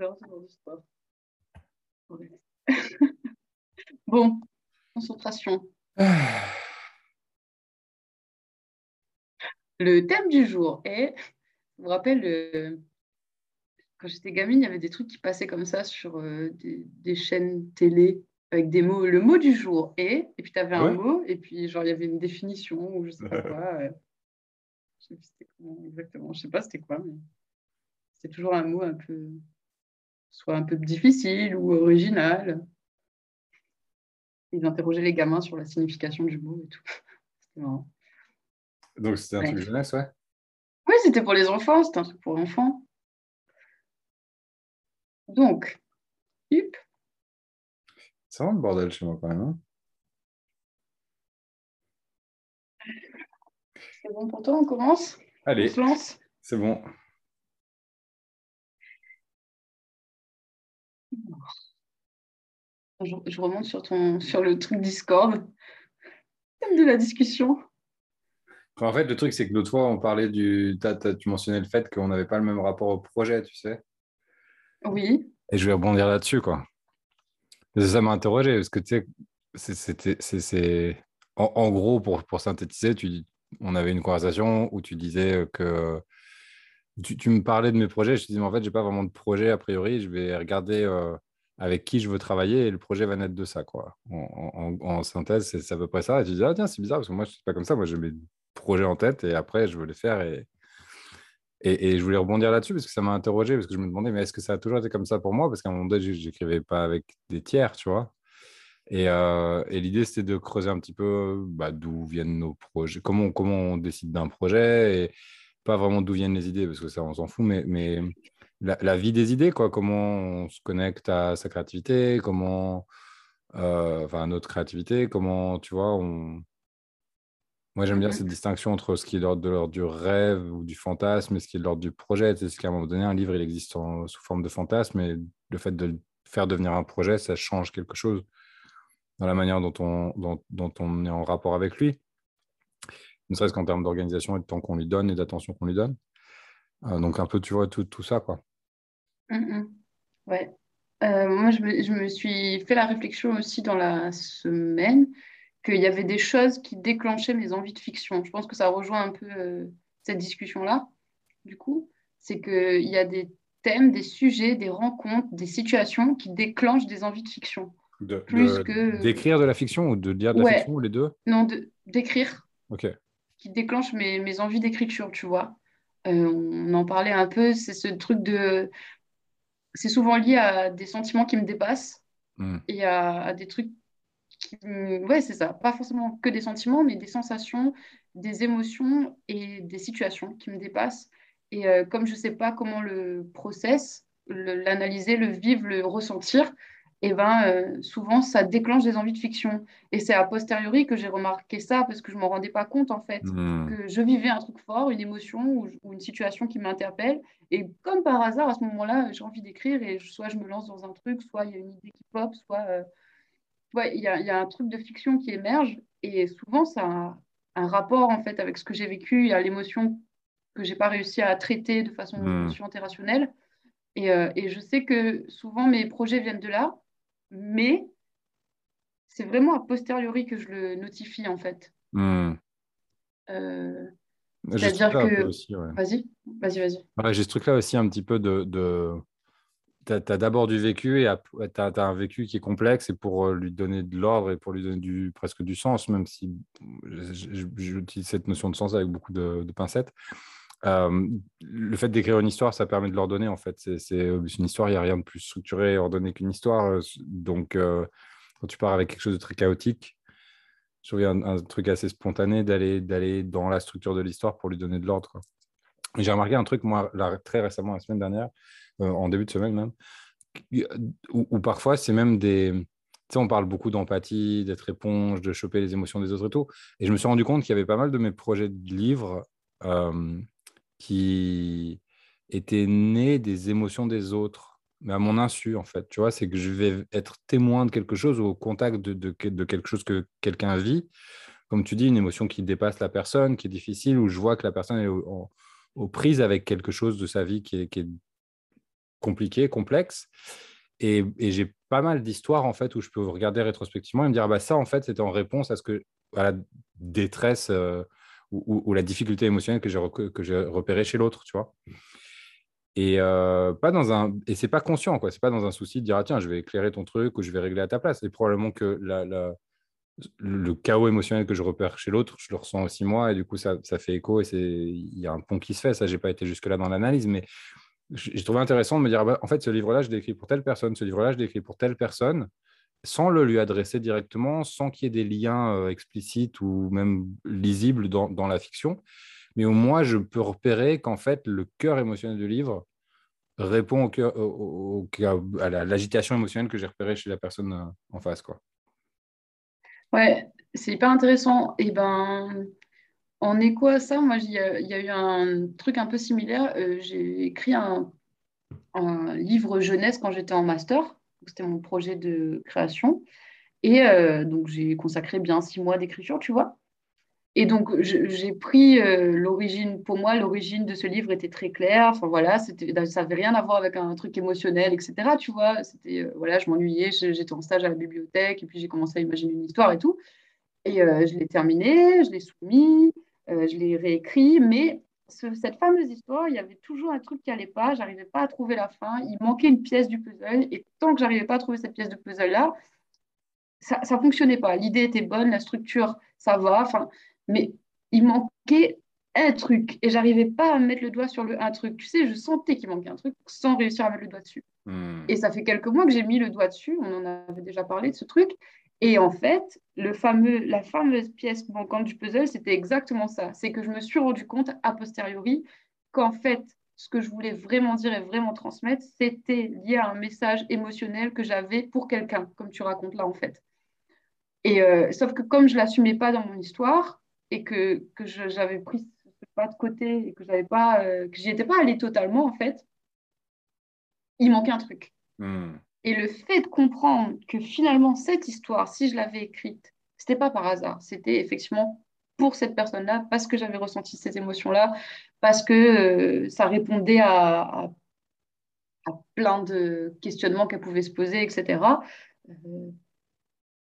J'adore ce genre d'histoire. Ouais. bon, concentration. Le thème du jour est, je vous rappelle, euh, quand j'étais gamine, il y avait des trucs qui passaient comme ça sur euh, des, des chaînes télé avec des mots, le mot du jour est, et puis tu avais un mot, et puis genre il y avait une définition, ou je sais pas quoi. ouais. Je sais plus c'était comment exactement, je sais pas c'était quoi, mais c'est toujours un mot un peu, soit un peu difficile ou original. Ils interrogeaient les gamins sur la signification du mot et tout. C'était marrant. Donc, c'était un Ouais. truc jeunesse, ouais. Oui, c'était pour les enfants, c'était un truc pour enfants. Donc, hip, C'est vraiment le bordel chez moi quand même. hein. c'est bon pour toi, on commence? On Allez, se lance? C'est bon. Je, je remonte sur, ton, sur le truc Discord. Thème de la discussion. En fait, le truc, c'est que l'autre fois, on parlait du. tu mentionnais le fait qu'on n'avait pas le même rapport au projet, tu sais. Oui. Et je vais rebondir là-dessus, quoi. Ça m'a interrogé, parce que tu sais, c'est- En, en gros, pour, pour synthétiser, tu, on avait une conversation où tu disais que. Tu, tu me parlais de mes projets, je te disais, mais en fait, j'ai pas vraiment de projet a priori, je vais regarder euh, avec qui je veux travailler et le projet va naître de ça, quoi. En, synthèse, c'est à peu près ça. Et tu dis, ah tiens, c'est bizarre, parce que moi, je suis pas comme ça, moi, j'ai mes projets en tête et après, je veux les faire et. Et, je voulais rebondir là-dessus parce que ça m'a interrogé, parce que je me demandais, mais est-ce que ça a toujours été comme ça pour moi? Parce qu'à un moment donné, j'- j'écrivais pas avec des tiers, tu vois. Et, euh, et l'idée, c'était de creuser un petit peu bah, d'où viennent nos projets, comment, comment on décide d'un projet, et pas vraiment d'où viennent les idées, parce que ça, on s'en fout, mais la, la vie des idées, quoi, comment on se connecte à sa créativité, comment, euh, enfin, à notre créativité, comment, tu vois, on, moi, j'aime bien Mhm. cette distinction entre ce qui est de l'ordre de l'ordre du rêve ou du fantasme et ce qui est de l'ordre du projet. C'est ce qu'à un moment donné, un livre, il existe en- sous forme de fantasme, et le fait de le faire devenir un projet, ça change quelque chose dans la manière dont on, dont, dont on est en rapport avec lui, ne serait-ce qu'en termes d'organisation et de temps qu'on lui donne et d'attention qu'on lui donne. Euh, donc, un peu, tu vois, tout, tout ça, quoi. Mhm. Ouais. Euh, moi, je me, je me suis fait la réflexion aussi dans la semaine qu'il y avait des choses qui déclenchaient mes envies de fiction. Je pense que ça rejoint un peu euh, cette discussion-là, du coup. C'est qu'il y a des thèmes, des sujets, des rencontres, des situations qui déclenchent des envies de fiction. De, Plus de- que- D'écrire de la fiction ou de lire de la fiction, ou les deux? Non, de- d'écrire, Ok. qui déclenche mes, mes envies d'écriture, tu vois. Euh, on en parlait un peu, c'est ce truc de... C'est souvent lié à des sentiments qui me dépassent Hmm. et à, à des trucs qui... me- Ouais, c'est ça. Pas forcément que des sentiments, mais des sensations, des émotions et des situations qui me dépassent. Et euh, comme je sais pas comment le process, le- l'analyser, le vivre, le ressentir, et ben euh, souvent ça déclenche des envies de fiction. Et c'est a posteriori que j'ai remarqué ça parce que je m'en rendais pas compte en fait Hmm. que je vivais un truc fort, une émotion ou, ou une situation qui m'interpelle. Et comme par hasard, à ce moment-là, j'ai envie d'écrire et soit je me lance dans un truc, soit il y a une idée qui pop, soit euh, ouais, il y a, il y a un truc de fiction qui émerge. Et souvent, ça a un, rapport en fait avec ce que j'ai vécu. Il y a l'émotion que j'ai pas réussi à traiter de façon consciente et rationnelle. Et, euh, et je sais que souvent mes projets viennent de là, mais c'est vraiment a posteriori que je le notifie en fait. Hmm. Euh, C'est-à-dire que- ouais. vas-y, vas-y, vas-y. Ouais, j'ai ce truc-là aussi un petit peu de. de... Tu as, d'abord du vécu et tu as, un vécu qui est complexe et pour euh, lui donner de l'ordre et pour lui donner du, presque du sens, même si j'utilise cette notion de sens avec beaucoup de, de pincettes. Euh, le fait d'écrire une histoire, ça permet de l'ordonner en fait. C'est c'est une histoire, il n'y a rien de plus structuré et ordonné qu'une histoire. euh, Donc, euh, quand tu pars avec quelque chose de très chaotique, je trouve un, un truc assez spontané d'aller d'aller dans la structure de l'histoire pour lui donner de l'ordre. J'ai remarqué un truc, moi, très récemment, la semaine dernière, euh, en début de semaine même, où, parfois c'est même des. Tu sais, on parle beaucoup d'empathie, d'être éponge, de choper les émotions des autres et tout. Et je me suis rendu compte qu'il y avait pas mal de mes projets de livres euh, qui étaient nés des émotions des autres, mais à mon insu, en fait. Tu vois, c'est que je vais être témoin de quelque chose au contact de, de, quelque chose que quelqu'un vit. Comme tu dis, une émotion qui dépasse la personne, qui est difficile, où je vois que la personne est aux prises avec quelque chose de sa vie qui est, qui est compliqué, complexe. Et, j'ai pas mal d'histoires en fait où je peux regarder rétrospectivement et me dire ah bah ça en fait c'était en réponse à ce que à la détresse euh, ou, la difficulté émotionnelle que j'ai que j'ai repéré chez l'autre, tu vois. Et euh, pas dans pas conscient quoi, c'est pas dans un souci de dire ah tiens je vais éclairer ton truc ou je vais régler à ta place. Et probablement que le chaos émotionnel que je repère chez l'autre, je le ressens aussi moi et du coup ça, ça fait écho et il y a un pont qui se fait. Ça j'ai pas été jusque là dans l'analyse, mais j'ai trouvé intéressant de me dire, ah bah, en fait, ce livre-là, je l'ai écrit pour telle personne, ce livre-là, je l'ai écrit pour telle personne, sans le lui adresser directement, sans qu'il y ait des liens euh, explicites ou même lisibles dans, la fiction. Mais au moins, je peux repérer qu'en fait, le cœur émotionnel du livre répond au, à l'agitation émotionnelle que j'ai repérée chez la personne euh, en face. Quoi. Ouais, c'est hyper intéressant. Et ben, en écho à ça, moi, il y, a eu un truc un peu similaire. Euh, j'ai écrit un, livre jeunesse quand j'étais en master. C'était mon projet de création. Et euh, donc, j'ai consacré bien six mois d'écriture, tu vois. Et donc, j'ai pris euh, l'origine, pour moi, l'origine de ce livre était très claire. Enfin, voilà, ça n'avait rien à voir avec un truc émotionnel, etc. Tu vois, c'était, voilà, je m'ennuyais, j'étais en stage à la bibliothèque, et puis j'ai commencé à imaginer une histoire et tout. Et je l'ai terminé, je l'ai soumis. Euh, je l'ai réécrit, mais cette fameuse histoire, il y avait toujours un truc qui n'allait pas, j'arrivais pas à trouver la fin, il manquait une pièce du puzzle, et tant que j'arrivais pas à trouver cette pièce de puzzle-là, ça ne fonctionnait pas. L'idée était bonne, la structure, ça va, mais il manquait un truc, et j'arrivais pas à mettre le doigt sur le un truc. Tu sais, je sentais qu'il manquait un truc sans réussir à mettre le doigt dessus. Hmm. Et ça fait quelques mois que j'ai mis le doigt dessus, on en avait déjà parlé de ce truc, et en fait, la fameuse pièce manquante du puzzle, c'était exactement ça. C'est que je me suis rendu compte a posteriori qu'en fait, ce que je voulais vraiment dire et vraiment transmettre, c'était lié à un message émotionnel que j'avais pour quelqu'un, comme tu racontes là en fait. Et euh, sauf que comme je l'assumais pas dans mon histoire et que, que j'avais pris ce pas de côté et que j'avais pas, euh, j'y étais pas allée totalement en fait, il manquait un truc. Hmm. Et le fait de comprendre que finalement, cette histoire, si je l'avais écrite, c'était pas par hasard, c'était effectivement pour cette personne-là, parce que j'avais ressenti ces émotions-là, parce que euh, ça répondait à, plein de questionnements qu'elle pouvait se poser, etc. Euh,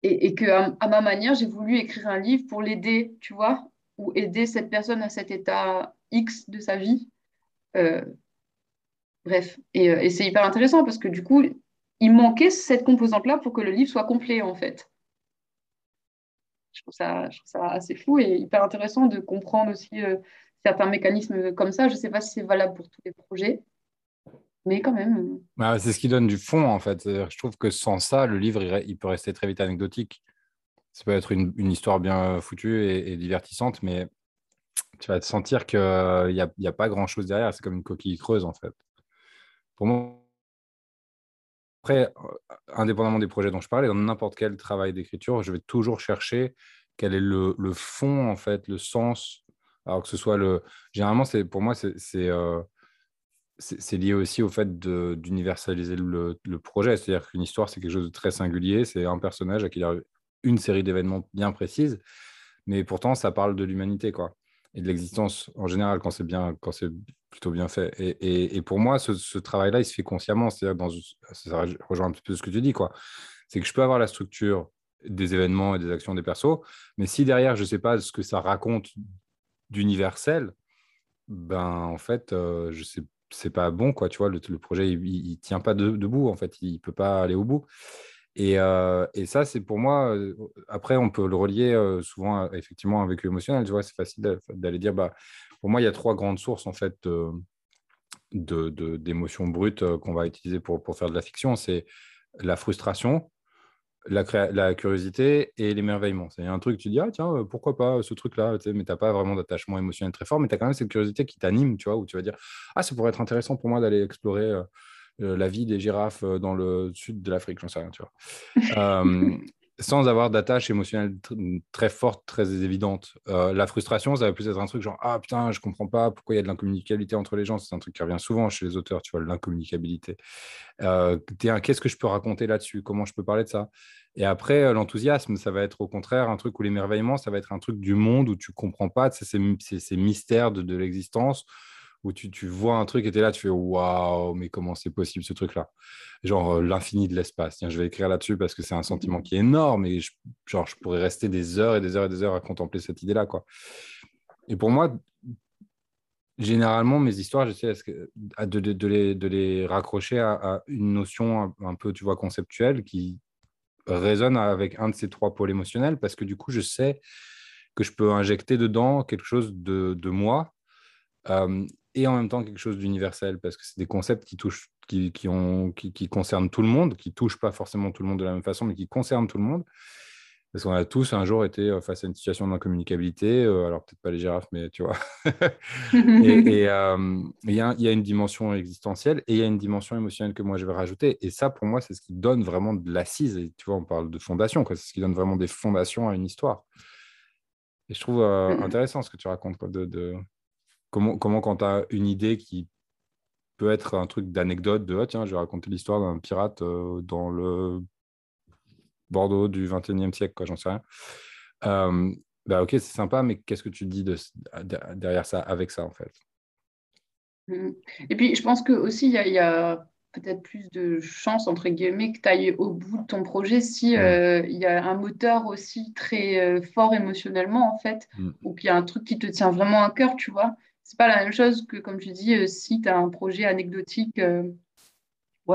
et, et, que à, ma manière, j'ai voulu écrire un livre pour l'aider, tu vois, ou aider cette personne à cet état X de sa vie. Euh, bref, et, et c'est hyper intéressant parce que du coup, il manquait cette composante-là pour que le livre soit complet, en fait. Je trouve, ça, assez fou et hyper intéressant de comprendre aussi euh, certains mécanismes comme ça. Je ne sais pas si c'est valable pour tous les projets, mais quand même. Euh. Bah, c'est ce qui donne du fond, en fait. Je trouve que sans ça, le livre, il, peut rester très vite anecdotique. Ça peut être une, histoire bien foutue et, divertissante, mais tu vas te sentir qu'il n'y a, a, pas grand-chose derrière. C'est comme une coquille creuse, en fait. Pour moi, après, euh, indépendamment des projets dont je parlais, dans n'importe quel travail d'écriture, je vais toujours chercher quel est le, fond, en fait, le sens. Alors que ce soit le. Généralement, pour moi, c'est euh, lié aussi au fait d'universaliser le, le, projet. C'est-à-dire qu'une histoire, c'est quelque chose de très singulier. C'est un personnage à qui il y a une série d'événements bien précises, mais pourtant, ça parle de l'humanité, quoi et de l'existence en général quand c'est bien, quand c'est plutôt bien fait. Et, pour moi, ce, travail-là, il se fait consciemment. C'est-à-dire, ça rejoint un petit peu ce que tu dis, quoi. C'est que je peux avoir la structure des événements et des actions des persos, mais si derrière, je ne sais pas ce que ça raconte d'universel, ben en fait, euh, je c'est pas bon, quoi. Tu vois, le, projet, il, ne tient pas debout, en fait, il peut pas aller au bout. Et, ça, c'est pour moi, après, on peut le relier souvent effectivement avec l'émotionnel. Tu vois, c'est facile d'aller dire, bah, pour moi, il y a trois grandes sources en fait d'émotions de, brutes qu'on va utiliser pour, pour, faire de la fiction. C'est la frustration, la, curiosité et l'émerveillement. C'est un truc, tu dis, ah tiens, pourquoi pas ce truc-là, mais tu n'as pas vraiment d'attachement émotionnel très fort, mais tu as quand même cette curiosité qui t'anime, tu vois, où tu vas dire, ah, ça pourrait être intéressant pour moi d'aller explorer la vie des girafes euh, dans le sud de l'Afrique, j'en sais rien, tu vois. Euh, sans avoir d'attache émotionnelle très forte, très évidente. la frustration, ça va plus être un truc genre Ah putain, je comprends pas pourquoi il y a de l'incommunicabilité entre les gens. C'est un truc qui revient souvent chez les auteurs, tu vois, l'incommunicabilité. Qu'est-ce que je peux raconter là-dessus? Comment je peux parler de ça? Et après, l'enthousiasme, ça va être au contraire un truc où l'émerveillement, ça va être un truc du monde où tu comprends pas ces, ces mystères de, de l'existence où tu, tu vois un truc et tu es là, tu fais waouh, mais comment c'est possible ce truc-là? Genre euh, l'infini de l'espace. Tiens, je vais écrire là-dessus parce que c'est un sentiment qui est énorme et je, genre, je pourrais rester des heures et des heures et des heures à contempler cette idée-là. quoi. Et pour moi, généralement, mes histoires, j'essaie de, de, les, de les raccrocher à, une notion un, peu, tu vois, conceptuelle qui résonne avec un de ces trois pôles émotionnels parce que du coup, je sais que je peux injecter dedans quelque chose de, de moi euh, et en même temps quelque chose d'universel parce que c'est des concepts qui touchent, qui, qui, ont, qui, qui, concernent tout le monde, qui touchent pas forcément tout le monde de la même façon, mais qui concernent tout le monde. Parce qu'on a tous un jour été euh, face à une situation d'incommunicabilité, euh, alors peut-être pas les girafes, mais tu vois. et euh, il y, a une dimension existentielle et il y a une dimension émotionnelle que moi je vais rajouter. Et ça, pour moi, c'est ce qui donne vraiment de l'assise. Et tu vois, on parle de fondation, c'est ce qui donne vraiment des fondations à une histoire. Et je trouve intéressant ce que tu racontes, quoi, de, Comment, comment quand tu as une idée qui peut être un truc d'anecdote, de ah, tiens, je vais raconter l'histoire d'un pirate dans le Bordeaux du 21e siècle, quoi, j'en sais rien. Euh, bah, ok, c'est sympa, mais qu'est-ce que tu dis de, derrière ça, avec ça, en fait? Mmh. Et puis, je pense que aussi, il y a, peut-être plus de chance, entre guillemets, que tu ailles au bout de ton projet si mmh. euh, il y a un moteur aussi très euh, fort émotionnellement, en fait, mmh. ou qu'il y a un truc qui te tient vraiment à cœur, tu vois. C'est pas la même chose que, comme tu dis, si tu as un projet anecdotique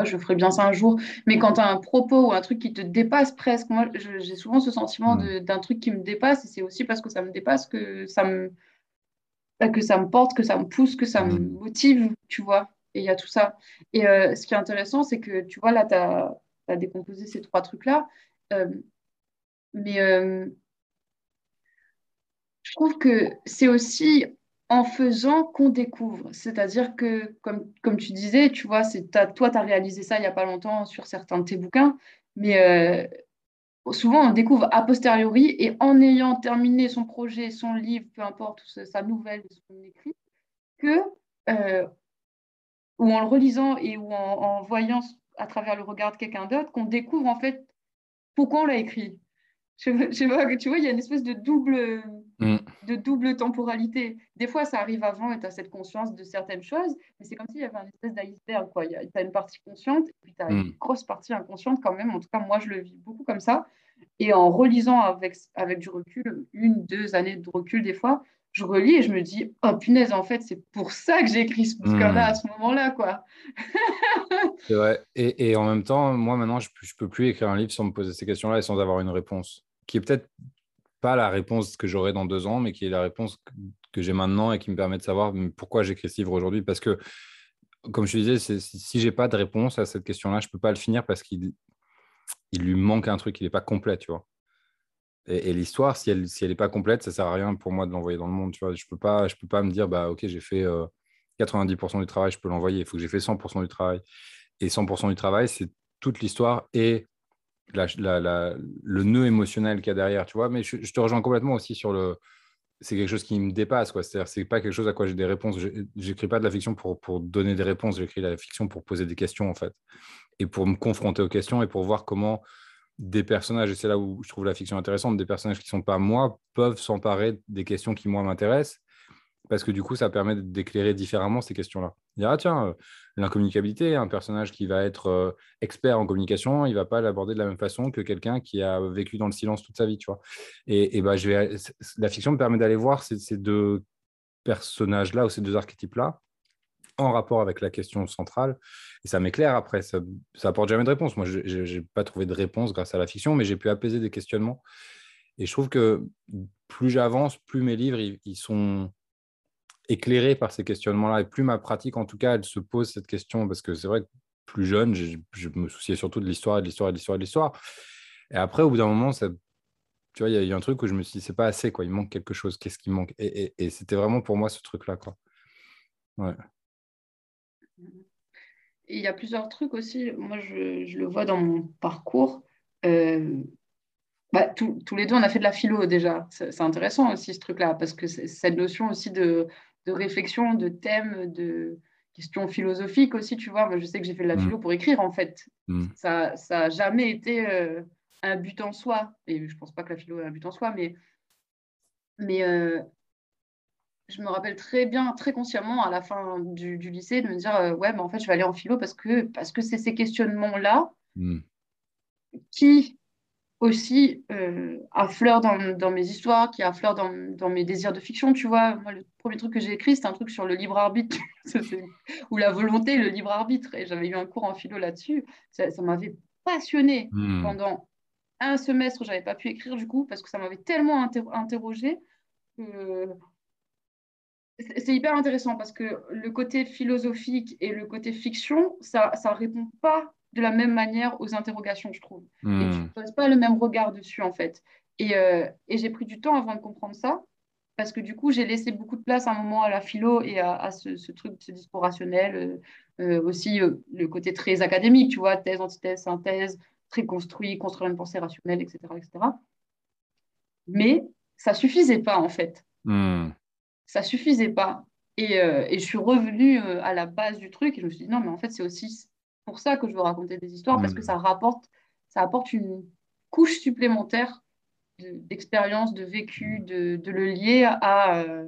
je ferai bien ça un jour. Mais quand tu as un propos ou un truc qui te dépasse presque, moi, j'ai souvent ce sentiment d'un truc qui me dépasse. Et c'est aussi parce que ça me dépasse que ça me, bah, que ça me porte, que ça me pousse, que ça me motive, tu vois. Et il y a tout ça. Et euh, ce qui est intéressant, c'est que, tu vois, là, tu as, décomposé ces trois trucs-là. Euh, mais euh, je trouve que c'est aussi en faisant qu'on découvre. C'est-à-dire que, comme, comme tu disais, tu vois, c'est, toi, tu as réalisé ça il n'y a pas longtemps sur certains de tes bouquins, mais euh, souvent, on découvre a posteriori et en ayant terminé son projet, son livre, peu importe, sa nouvelle, son écrit, que, euh, ou en le relisant et ou en, voyant à travers le regard de quelqu'un d'autre, qu'on découvre en fait pourquoi on l'a écrit. Je, je tu vois, il y a une espèce de double Mm. de double temporalité. Des fois, ça arrive avant et tu as cette conscience de certaines choses, mais c'est comme s'il y avait une espèce d'iceberg. Tu as une partie consciente et puis tu as une mm. grosse partie inconsciente quand même. En tout cas, moi, je le vis beaucoup comme ça. Et en relisant avec, avec du recul, une, deux années de recul des fois, je relis et je me dis, oh punaise, en fait, c'est pour ça que j'ai écrit ce bouquin-là mm. à ce moment-là, quoi. c'est vrai. Et, et, en même temps, moi, maintenant, je ne peux plus écrire un livre sans me poser ces questions-là et sans avoir une réponse, qui est peut-être pas la réponse que j'aurai dans deux ans, mais qui est la réponse que, j'ai maintenant et qui me permet de savoir pourquoi j'écris ce livre aujourd'hui. Parce que, comme je disais, si, j'ai pas de réponse à cette question-là, je peux pas le finir parce qu'il il lui manque un truc, il n'est pas complet, tu vois. Et, l'histoire, si elle si elle pas complète, ça sert à rien pour moi de l'envoyer dans le monde, tu vois. Je peux pas, je peux pas me dire, bah ok, j'ai fait 90% euh, du travail, je peux l'envoyer. Il faut que j'ai fait 100% du travail. Et 100% du travail, c'est toute l'histoire et le nœud émotionnel qu'il y a derrière, tu vois. Mais je, te rejoins complètement aussi sur le. C'est quelque chose qui me dépasse, quoi. C'est-à-dire, c'est pas quelque chose à quoi j'ai des réponses. J'écris pas de la fiction pour, pour donner des réponses. J'écris la fiction pour poser des questions, en fait, et pour me confronter aux questions et pour voir comment des personnages, et c'est là où je trouve la fiction intéressante, des personnages qui sont pas moi peuvent s'emparer des questions qui moi m'intéressent parce que du coup, ça permet d'éclairer différemment ces questions-là. Dire, ah tiens, euh, l'incommunicabilité, un personnage qui va être euh, expert en communication, il ne va pas l'aborder de la même façon que quelqu'un qui a vécu dans le silence toute sa vie, tu vois. Et, bah, je vais, la fiction me permet d'aller voir ces, ces deux personnages-là ou ces deux archétypes-là en rapport avec la question centrale. Et ça m'éclaire après, ça, ça apporte jamais de réponse. Moi, je n'ai pas trouvé de réponse grâce à la fiction, mais j'ai pu apaiser des questionnements. Et je trouve que plus j'avance, plus mes livres, ils sont éclairé par ces questionnements-là. Et plus ma pratique, en tout cas, elle se pose cette question, parce que c'est vrai que plus jeune, je, me souciais surtout de l'histoire, de l'histoire, de l'histoire, de l'histoire. Et après, au bout d'un moment, tu vois, il y a un truc où je me suis dit, c'est pas assez, quoi. Il manque quelque chose. Qu'est-ce qui manque? Et, c'était vraiment pour moi ce truc-là, quoi. Ouais. Il y a plusieurs trucs aussi. Moi, je, je le vois dans mon parcours. Euh, bah, tous les deux, on a fait de la philo déjà. C'est intéressant aussi ce truc-là, parce que cette notion aussi de, de réflexion, de thèmes, de questions philosophiques aussi, tu vois. Moi, je sais que j'ai fait de la mm. philo pour écrire, en fait. Mm. Ça n'a jamais été euh, un but en soi. Et je ne pense pas que la philo est un but en soi, mais, mais euh, je me rappelle très bien, très consciemment, à la fin du, lycée, de me dire euh, Ouais, mais en fait, je vais aller en philo parce que c'est parce que ces questionnements-là hmm. qui aussi euh, affleurent dans, dans, mes histoires, qui affleurent dans, dans, mes désirs de fiction. Tu vois, moi, le premier truc que j'ai écrit, c'est un truc sur le libre arbitre, ou la volonté, le libre arbitre. Et j'avais eu un cours en philo là-dessus. Ça, m'avait passionné hmm. pendant un semestre. J'avais pas pu écrire du coup parce que ça m'avait tellement interrogé c'est hyper intéressant parce que le côté philosophique et le côté fiction, ça ne répond pas de la même manière aux interrogations, je trouve. Et tu ne hmm. poses pas le même regard dessus, en fait. Et, euh, et j'ai pris du temps avant de comprendre ça, parce que du coup, j'ai laissé beaucoup de place à un moment à la philo et à, ce, truc, ce discours rationnel, euh, euh, aussi le côté très académique, tu vois, thèse, antithèse, synthèse, très construit, construire une pensée rationnelle, etc. etc. Mais ça suffisait pas, en fait. Hmm ça suffisait pas. Et, et je suis revenue à la base du truc et je me suis dit non, mais en fait, c'est aussi pour ça que je veux raconter des histoires parce que mm. ça rapporte, ça apporte une couche supplémentaire d'expérience, de, vécu, de, de, le lier à, euh,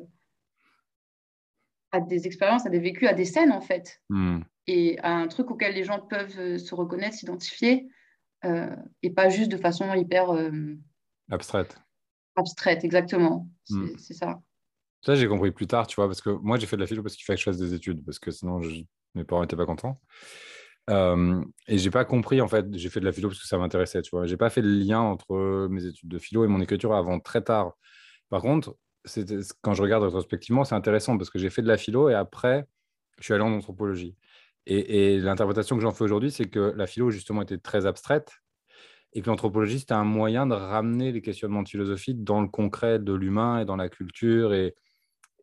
à des expériences, à des vécus, à des scènes en fait. Mm. Et à un truc auquel les gens peuvent se reconnaître, s'identifier et pas juste de façon hyper. abstraite. Abstraite, exactement. C'est ça. Ça, j'ai compris plus tard, tu vois, parce que moi, j'ai fait de la philo parce qu'il fallait que je fasse des études, parce que sinon, mes parents n'étaient pas contents. Euh, et j'ai pas compris, en fait, j'ai fait de la philo parce que ça m'intéressait, tu vois. J'ai pas fait le lien entre mes études de philo et mon écriture avant très tard. Par contre, quand je regarde rétrospectivement, c'est intéressant parce que j'ai fait de la philo et après, je suis allé en anthropologie. Et, l'interprétation que j'en fais aujourd'hui, c'est que la philo, justement, était très abstraite et que l'anthropologie, c'était un moyen de ramener les questionnements de philosophie dans le concret de l'humain et dans la culture et,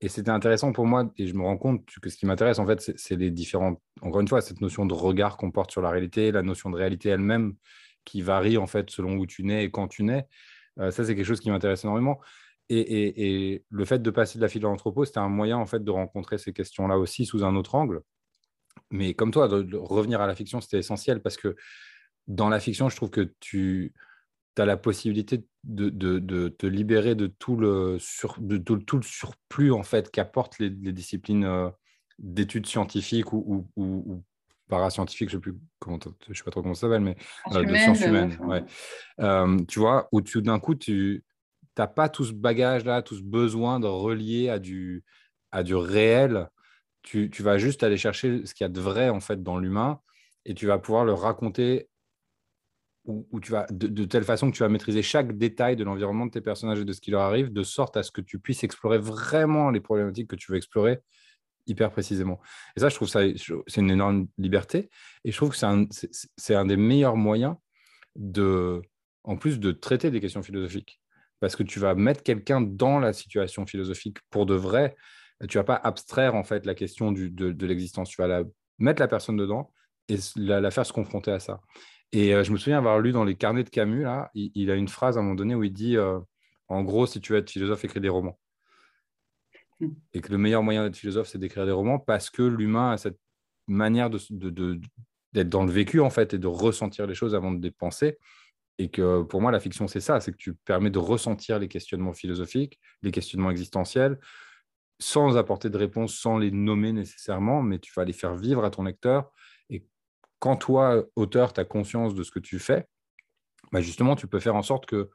et c'était intéressant pour moi, et je me rends compte que ce qui m'intéresse, en fait, c'est les différentes, encore une fois, cette notion de regard qu'on porte sur la réalité, la notion de réalité elle-même qui varie, en fait, selon où tu nais et quand tu nais. Euh, ça, c'est quelque chose qui m'intéresse énormément. Et, le fait de passer de la philo à c'était un moyen, en fait, de rencontrer ces questions-là aussi sous un autre angle. Mais comme toi, de revenir à la fiction, c'était essentiel parce que dans la fiction, je trouve que tu tu as la possibilité de, de, te libérer de tout le, sur, de, tout, le surplus en fait qu'apportent les, disciplines euh, d'études scientifiques ou, ou, ou, parascientifiques, je ne sais, plus comment, je sais pas trop comment ça s'appelle, mais euh, de sciences humaines. Ouais. Euh, tu vois, où tu d'un coup, tu n'as pas tout ce bagage-là, tout ce besoin de relier à du, à du réel. Tu, tu vas juste aller chercher ce qu'il y a de vrai en fait dans l'humain et tu vas pouvoir le raconter où, tu vas, de, telle façon que tu vas maîtriser chaque détail de l'environnement de tes personnages et de ce qui leur arrive, de sorte à ce que tu puisses explorer vraiment les problématiques que tu veux explorer hyper précisément. Et ça, je trouve ça, c'est une énorme liberté. Et je trouve que c'est un, un des meilleurs moyens de, en plus de traiter des questions philosophiques. Parce que tu vas mettre quelqu'un dans la situation philosophique pour de vrai. Tu vas pas abstraire en fait la question du, de, l'existence. Tu vas la, mettre la personne dedans et la faire se confronter à ça. Et euh, je me souviens avoir lu dans les carnets de Camus, là, il, a une phrase à un moment donné où il dit euh, En gros, si tu veux être philosophe, écris des romans. Hmm. Et que le meilleur moyen d'être philosophe, c'est d'écrire des romans parce que l'humain a cette manière d'être de, dans le vécu, en fait, et de ressentir les choses avant de les penser. Et que pour moi, la fiction, c'est ça c'est que tu permets de ressentir les questionnements philosophiques, les questionnements existentiels, sans apporter de réponse, sans les nommer nécessairement, mais tu vas les faire vivre à ton lecteur quand toi, auteur, tu as conscience de ce que tu fais, bah justement, tu peux faire en sorte que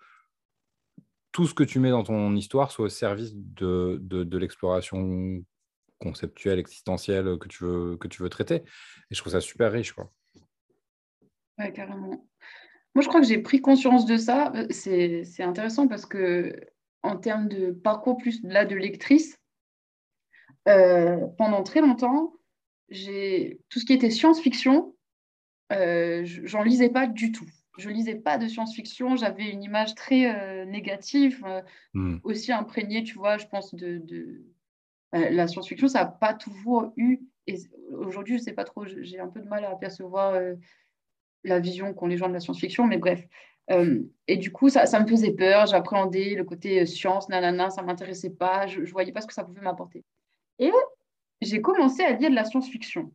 tout ce que tu mets dans ton histoire soit au service de, de, l'exploration conceptuelle, existentielle que tu, veux, que tu veux traiter. Et je trouve ça super riche. Quoi. Ouais, carrément. Moi, je crois que j'ai pris conscience de ça. C'est intéressant parce que en termes de parcours plus là de lectrice, euh, pendant très longtemps, tout ce qui était science-fiction, euh, j'en lisais pas du tout. Je lisais pas de science-fiction, j'avais une image très euh, négative, euh, hmm. aussi imprégnée, tu vois, je pense, de, de... la science-fiction, ça n'a pas toujours eu, et aujourd'hui, je sais pas trop, j'ai un peu de mal à apercevoir la vision qu'ont les gens de la science-fiction, mais bref. et du coup, ça, ça me faisait peur, j'appréhendais le côté science, nanana, ça m'intéressait pas, je ne voyais pas ce que ça pouvait m'apporter. Et j'ai commencé à lire de la science-fiction.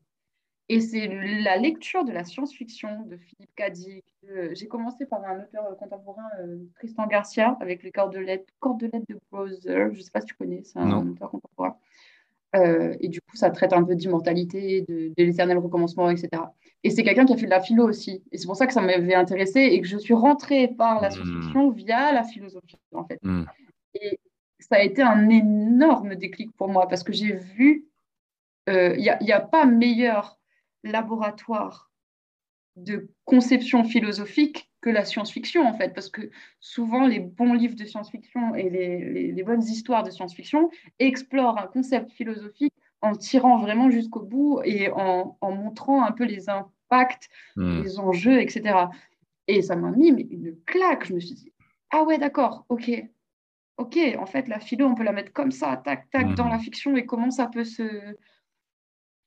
Et c'est la lecture de la science-fiction de Philippe Cadic. J'ai commencé par un auteur contemporain, euh, Tristan Garcia, avec les cordelettes, cordelettes de Browser. Je ne sais pas si tu connais, c'est un auteur contemporain. Euh, et du coup, ça traite un peu d'immortalité, de, de l'éternel recommencement, etc. Et c'est quelqu'un qui a fait de la philo aussi. Et c'est pour ça que ça m'avait intéressé et que je suis rentrée par la hmm. science-fiction via la philosophie, en fait. Hmm. Et ça a été un énorme déclic pour moi parce que j'ai vu, il euh, n'y a, a, pas meilleur laboratoire de conception philosophique que la science-fiction, en fait, parce que souvent les bons livres de science-fiction et les, bonnes histoires de science-fiction explorent un concept philosophique en tirant vraiment jusqu'au bout et en, montrant un peu les impacts, hmm. les enjeux, etc. Et ça m'a mis une claque. Je me suis dit, ah ouais, d'accord, ok. Ok, en fait, la philo, on peut la mettre comme ça, tac, tac, dans hmm. la fiction, et comment ça peut se,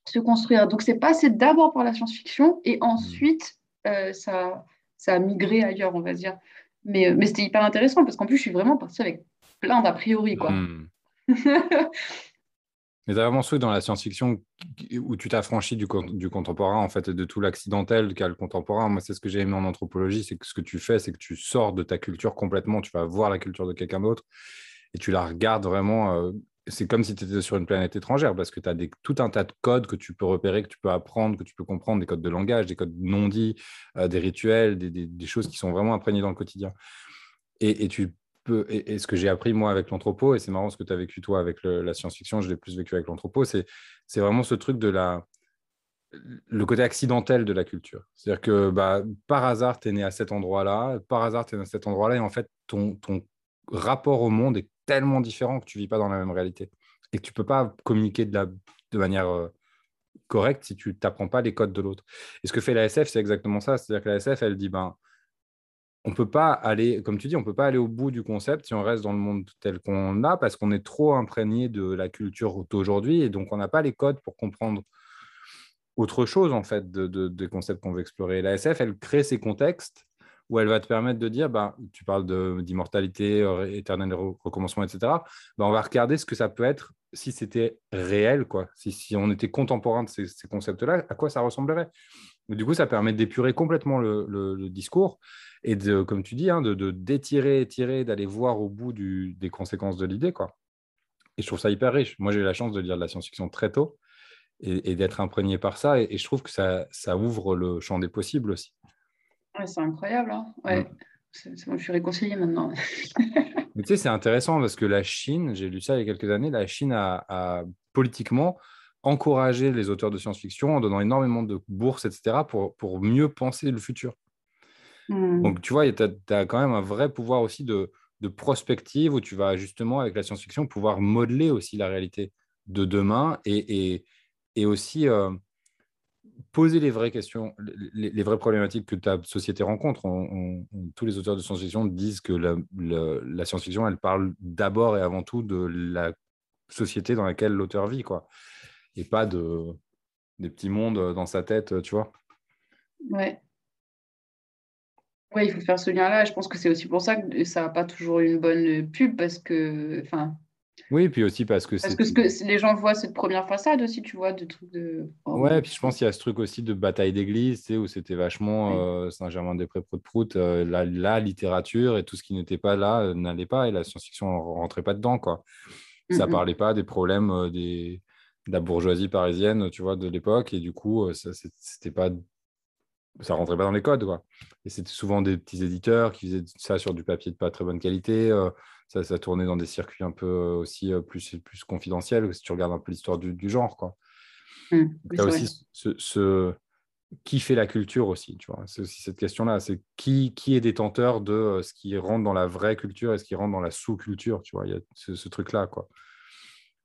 se construire. Donc, c'est passé d'abord par la science-fiction et ensuite, euh, ça, ça a migré ailleurs, on va dire. Mais, euh, mais c'était hyper intéressant parce qu'en plus, je suis vraiment partie avec plein d'a priori. Quoi. Hmm. Mais tu as vraiment souhaité dans la science-fiction où tu t'affranchis du, du contemporain, en fait, et de tout l'accidentel qu'a le contemporain. Moi, c'est ce que j'ai aimé en anthropologie, c'est que ce que tu fais, c'est que tu sors de ta culture complètement, tu vas voir la culture de quelqu'un d'autre et tu la regardes vraiment euh, c'est comme si tu étais sur une planète étrangère parce que tu as tout un tas de codes que tu peux repérer, que tu peux apprendre, que tu peux comprendre, des codes de langage, des codes non dits, euh, des rituels, des, choses qui sont vraiment imprégnées dans le quotidien. Et, tu peux, et, ce que j'ai appris moi avec l'anthropo, et c'est marrant ce que tu as vécu toi avec la science-fiction, je l'ai plus vécu avec l'anthropo, c'est vraiment ce truc de la, le côté accidentel de la culture. C'est-à-dire que bah, par hasard, tu es né à cet endroit-là, par hasard, tu es né à cet endroit-là, et en fait, ton, ton rapport au monde est tellement différent que tu vis pas dans la même réalité et que tu peux pas communiquer de, la, de manière euh, correcte si tu t'apprends pas les codes de l'autre. Et ce que fait la SF, c'est exactement ça. C'est-à-dire que la SF, elle dit, ben, on peut pas aller, comme tu dis, on peut pas aller au bout du concept si on reste dans le monde tel qu'on a parce qu'on est trop imprégné de la culture d'aujourd'hui et donc on n'a pas les codes pour comprendre autre chose en fait de, de, des concepts qu'on veut explorer. La SF, elle crée ces contextes où elle va te permettre de dire, bah, tu parles d'immortalité, euh, éternel recommencement, etc. Bah, on va regarder ce que ça peut être si c'était réel, quoi. Si, on était contemporain de ces, concepts-là, à quoi ça ressemblerait? du coup, ça permet d'épurer complètement le, discours et de, comme tu dis, hein, de, d'étirer, étirer, d'aller voir au bout des conséquences de l'idée, quoi. Et je trouve ça hyper riche. Moi, j'ai eu la chance de lire de la science-fiction très tôt et, d'être imprégné par ça. Et, je trouve que ça ouvre le champ des possibles aussi c'est incroyable. Hein. ouais. Je suis réconciliée maintenant. Mais tu sais, c'est intéressant parce que la Chine, j'ai lu ça il y a quelques années, la Chine a, politiquement encouragé les auteurs de science-fiction en donnant énormément de bourses, etc., pour, pour mieux penser le futur. Mm. Donc, tu vois, tu as, quand même un vrai pouvoir aussi de, de prospective où tu vas justement, avec la science-fiction, pouvoir modeler aussi la réalité de demain et, et, et aussi euh, poser les vraies questions, les, vraies problématiques que ta société rencontre. tous les auteurs de science-fiction disent que la, science-fiction, elle parle d'abord et avant tout de la société dans laquelle l'auteur vit, quoi, et pas de des petits mondes dans sa tête, tu vois. Ouais. Ouais, il faut faire ce lien-là. Je pense que c'est aussi pour ça que ça n'a pas toujours une bonne pub parce que, enfin, oui, puis aussi parce que Parce que, que les gens voient cette première façade aussi, tu vois, de trucs de. Oh, ouais, puis je pense qu'il y a ce truc aussi de bataille d'église, tu sais, où c'était vachement euh, Saint-Germain-des-Prés, Prout-Prout, euh, la, littérature et tout ce qui n'était pas là euh, n'allait pas, et la science-fiction ne rentrait pas dedans, quoi. Ça ne parlait pas des problèmes des, de la bourgeoisie parisienne, tu vois, de l'époque, et du coup, ça, c'était pas ça rentrait pas dans les codes. Quoi. Et c'était souvent des petits éditeurs qui faisaient ça sur du papier de pas très bonne qualité. Euh, ça, ça tournait dans des circuits un peu euh, aussi euh, plus, plus confidentiels, si tu regardes un peu l'histoire du, genre. Quoi. Mmh, tu as aussi ce, qui fait la culture aussi, tu vois. C'est aussi cette question-là, c'est qui, qui est détenteur de ce qui rentre dans la vraie culture et ce qui rentre dans la sous-culture, tu vois. Il y a ce, truc-là, quoi.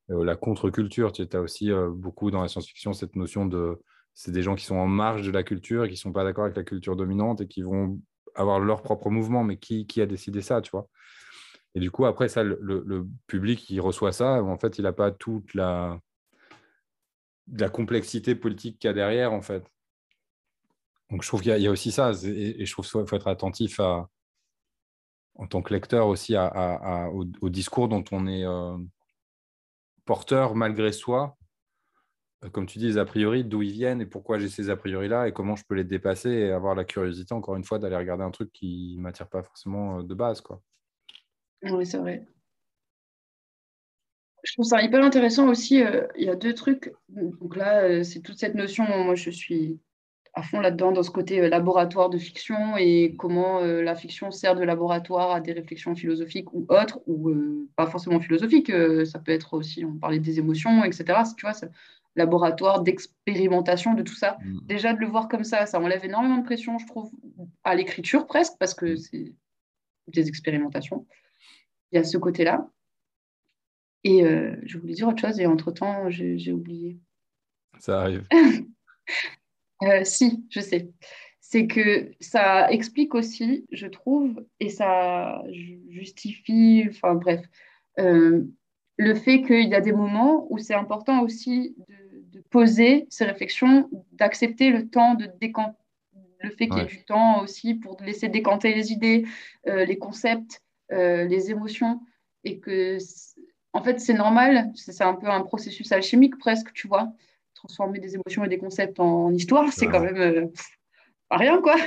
la contre-culture, tu as aussi beaucoup dans la science-fiction cette notion de c'est des gens qui sont en marge de la culture et qui ne sont pas d'accord avec la culture dominante et qui vont avoir leur propre mouvement. Mais qui, a décidé ça, tu vois Et du coup, après ça, le, public qui reçoit ça, en fait, il n'a pas toute la, la complexité politique qu'il y a derrière, en fait. Donc, je trouve qu'il y, a aussi ça. Et, je trouve qu'il faut être attentif à, en tant que lecteur aussi au, discours dont on est euh, porteur malgré soi comme tu dis, les a priori, d'où ils viennent et pourquoi j'ai ces a priori-là et comment je peux les dépasser et avoir la curiosité, encore une fois, d'aller regarder un truc qui ne m'attire pas forcément de base. Quoi. Oui, c'est vrai. Je trouve ça hyper intéressant aussi. Il y a deux trucs. Donc là, c'est toute cette notion. Moi, je suis à fond là-dedans, dans ce côté euh, laboratoire de fiction et comment euh, la fiction sert de laboratoire à des réflexions philosophiques ou autres, ou euh, pas forcément philosophiques, ça peut être aussi, on parlait des émotions, etc. Tu vois, laboratoire d'expérimentation de tout ça. Mm. Déjà de le voir comme ça, ça enlève énormément de pression, je trouve, à l'écriture presque, parce que mm. c'est des expérimentations. Il y a ce côté-là. Et je voulais dire autre chose et entre-temps, j'ai oublié. Ça arrive. Euh, si, je sais. C'est que ça explique aussi, je trouve, et ça justifie, enfin bref, euh, le fait qu'il y a des moments où c'est important aussi de, poser ces réflexions, d'accepter le temps de décanter, le fait qu'il y ait du temps aussi pour laisser décanter les idées, euh, les concepts, les émotions, et que, en fait, c'est normal, c'est un peu un processus alchimique presque, tu vois transformer des émotions et des concepts en, histoire, c'est quand même euh, pas rien, quoi.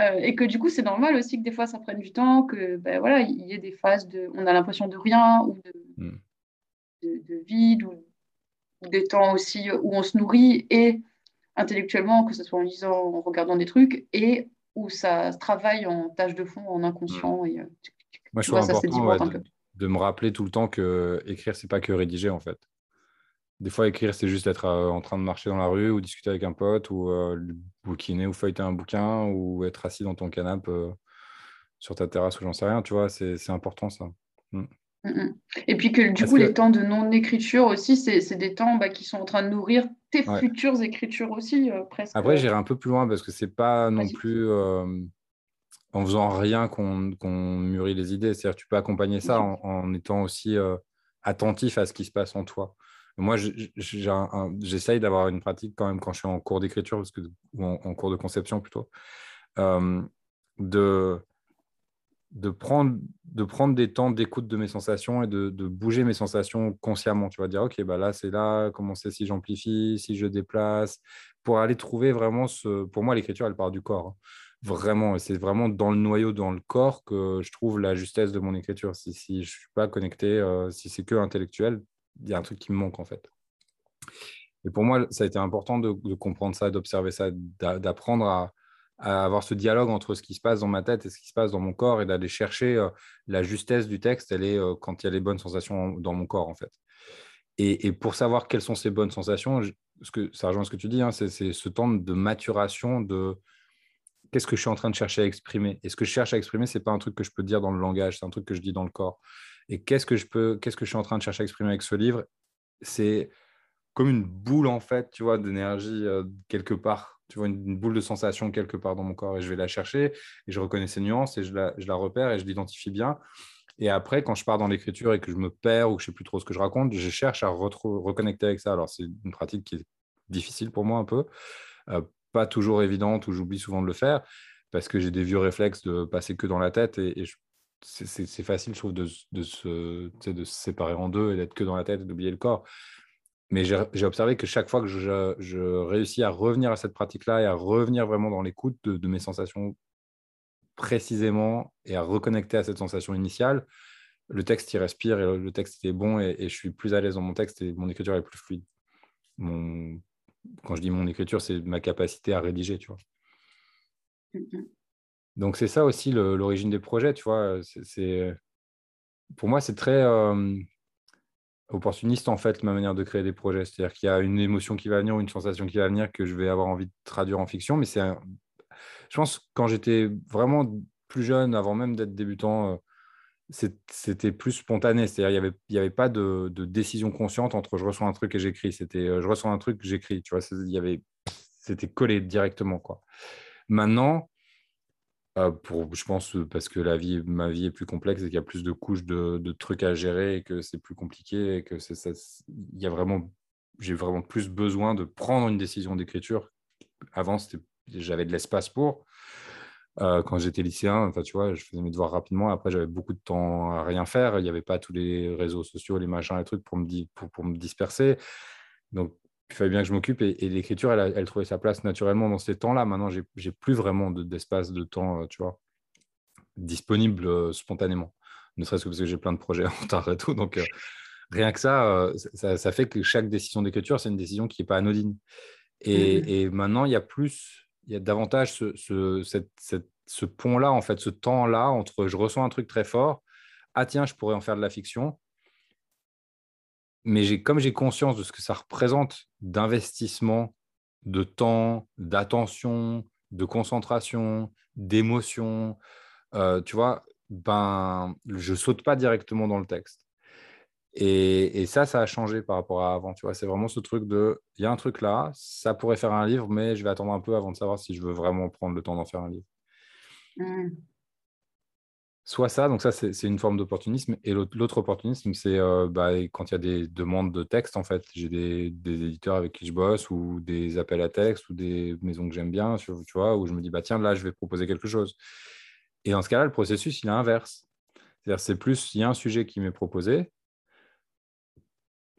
Euh, et que du coup, c'est normal aussi que des fois, ça prenne du temps, que ben, voilà, il y ait des phases de, on a l'impression de rien ou de, hmm. de, vide ou, des temps aussi où on se nourrit et intellectuellement, que ce soit en lisant, en regardant des trucs, et où ça travaille en tâche de fond, en inconscient. Hmm. Et, euh, Moi, je trouve ça, important de, de, me rappeler tout le temps que écrire, c'est pas que rédiger, en fait. Des fois, écrire, c'est juste être euh, en train de marcher dans la rue ou discuter avec un pote ou euh, bouquiner ou feuilleter un bouquin ou être assis dans ton canapé euh, sur ta terrasse ou j'en sais rien, tu vois, c'est important ça. Mm. Mm, mm. Et puis que du coup, les temps de non-écriture aussi, c'est des temps bah, qui sont en train de nourrir tes futures écritures aussi, presque. Après, j'irai un peu plus loin parce que c'est pas non plus en faisant rien qu'on mûrit les idées. C'est-à-dire tu peux accompagner ça en, en étant aussi attentif à ce qui se passe en toi. Moi, j'essaye d'avoir une pratique quand même quand je suis en cours d'écriture, parce que, ou en, cours de conception plutôt, euh, de, de, prendre, de prendre des temps d'écoute de mes sensations et de, de, bouger mes sensations consciemment. Tu vas dire, OK, bah là, c'est là, comment c'est si j'amplifie, si je déplace, pour aller trouver vraiment ce. Pour moi, l'écriture, elle part du corps. Hein. Vraiment, c'est vraiment dans le noyau, dans le corps, que je trouve la justesse de mon écriture. Si, si je ne suis pas connecté, euh, si c'est que intellectuel, il y a un truc qui me manque en fait. Et pour moi, ça a été important de, comprendre ça, d'observer ça, d'apprendre à, avoir ce dialogue entre ce qui se passe dans ma tête et ce qui se passe dans mon corps et d'aller chercher euh, la justesse du texte, elle est euh, quand il y a les bonnes sensations dans mon corps en fait. Et, pour savoir quelles sont ces bonnes sensations, ce que, ça rejoint ce que tu dis, hein, c'est ce temps de maturation de qu'est-ce que je suis en train de chercher à exprimer. Et ce que je cherche à exprimer, ce n'est pas un truc que je peux dire dans le langage, c'est un truc que je dis dans le corps. Et qu'est-ce que je que je suis en train de chercher à exprimer avec ce livre? C'est comme une boule en fait, tu vois, d'énergie euh, quelque part. Tu vois, une, boule de sensation quelque part dans mon corps et je vais la chercher et je reconnais ces nuances et je la, je la repère et je l'identifie bien. Et après, quand je pars dans l'écriture et que je me perds ou que je ne sais plus trop ce que je raconte, je cherche à reconnecter avec ça. Alors, c'est une pratique qui est difficile pour moi un peu, euh, pas toujours évidente ou j'oublie souvent de le faire parce que j'ai des vieux réflexes de passer que dans la tête et, c'est facile, je trouve, de, de, se, de se séparer en deux et d'être que dans la tête et d'oublier le corps. Mais j'ai observé que chaque fois que je, je, réussis à revenir à cette pratique-là et à revenir vraiment dans l'écoute de, mes sensations précisément et à reconnecter à cette sensation initiale, le texte y respire et le, texte est bon et, je suis plus à l'aise dans mon texte et mon écriture est plus fluide. Mon, quand je dis mon écriture, c'est ma capacité à rédiger, tu vois. Mmh donc c'est ça aussi l'origine des projets, tu vois. C'est, pour moi, c'est très opportuniste en fait ma manière de créer des projets. C'est-à-dire qu'il y a une émotion qui va venir une sensation qui va venir que je vais avoir envie de traduire en fiction. Mais c'est, je pense quand j'étais vraiment plus jeune, avant même d'être débutant, c'était plus spontané. C'est-à-dire il n'y avait, y avait pas de, décision consciente entre je reçois un truc et j'écris. C'était je reçois un truc, j'écris. Tu vois, c'était collé directement quoi. Maintenant, pour, je pense parce que ma vie est plus complexe et qu'il y a plus de couches de, trucs à gérer et que c'est plus compliqué et que il y a vraiment, j'ai vraiment plus besoin de prendre une décision d'écriture. Avant, j'avais de l'espace pour. Quand j'étais lycéen, enfin, tu vois, je faisais mes devoirs rapidement. Après, j'avais beaucoup de temps à rien faire. Il n'y avait pas tous les réseaux sociaux, les machins, les trucs pour me, pour, pour me disperser. Donc, il fallait bien que je m'occupe et, l'écriture, elle, elle, trouvait sa place naturellement dans ces temps-là. Maintenant, j'ai plus vraiment d'espace de, temps, tu vois, disponible spontanément. Ne serait-ce que parce que j'ai plein de projets en retard et tout. Donc, rien que ça, ça, fait que chaque décision d'écriture, c'est une décision qui n'est pas anodine. Et, mmh. et, maintenant, il y a plus, il y a davantage ce, ce, cette, ce pont-là, en fait, ce temps-là entre je ressens un truc très fort, ah tiens, je pourrais en faire de la fiction. Mais comme j'ai conscience de ce que ça représente d'investissement, de temps, d'attention, de concentration, d'émotion, euh, tu vois, ben, je saute pas directement dans le texte. Et, ça, ça a changé par rapport à avant. Tu vois, c'est vraiment ce truc de, il y a un truc là, ça pourrait faire un livre, mais je vais attendre un peu avant de savoir si je veux vraiment prendre le temps d'en faire un livre. Mmh. Soit ça, donc ça c'est une forme d'opportunisme, et l'autre opportunisme c'est euh, bah, quand il y a des demandes de texte en fait, j'ai des, éditeurs avec qui je bosse ou des appels à texte ou des maisons que j'aime bien, tu vois, où je me dis bah tiens là je vais proposer quelque chose. Et dans ce cas-là le processus il est inverse, c'est-à-dire c'est plus il y a un sujet qui m'est proposé,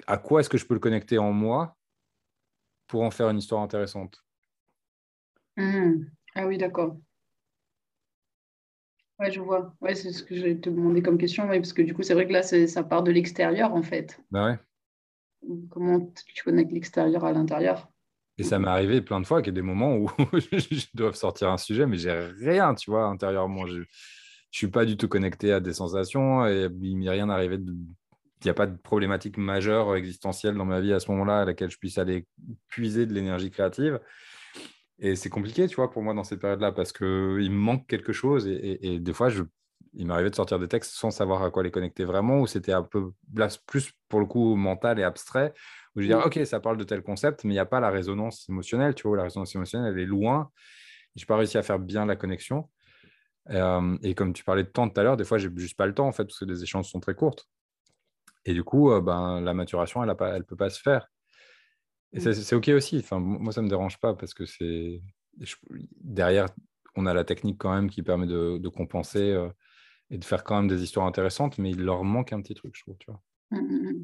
à quoi est-ce que je peux le connecter en moi pour en faire une histoire intéressante? Mmh. Ah oui d'accord. Ouais, je vois. Ouais, c'est ce que je vais te demander comme question, parce que du coup, c'est vrai que là, ça part de l'extérieur, en fait. Bah ouais. Comment tu connectes l'extérieur à l'intérieur? Et ça m'est arrivé plein de fois qu'il y a des moments où je dois sortir un sujet, mais j'ai rien, tu vois, intérieurement. Je ne suis pas du tout connecté à des sensations et il m'est rien arrivé Il n'y a pas de problématique majeure existentielle dans ma vie à ce moment-là à laquelle je puisse aller puiser de l'énergie créative. Et c'est compliqué, tu vois, pour moi dans cette période-là, parce qu'il me manque quelque chose. Et, des fois, je, il m'arrivait de sortir des textes sans savoir à quoi les connecter vraiment, ou c'était un peu plus pour le coup mental et abstrait, où je dis, OK, ça parle de tel concept, mais il n'y a pas la résonance émotionnelle, tu vois, la résonance émotionnelle, elle est loin. Je n'ai pas réussi à faire bien la connexion. Euh, et comme tu parlais de temps tout à l'heure, des fois, j'ai juste pas le temps, en fait, parce que les échanges sont très courtes. Et du coup, euh, ben, la maturation, elle ne peut pas se faire. Et mmh. c'est OK aussi. Enfin, moi, ça ne me dérange pas parce que c'est. Derrière, on a la technique quand même qui permet de, compenser euh, et de faire quand même des histoires intéressantes, mais il leur manque un petit truc, je trouve. Tu vois. Mmh, mmh,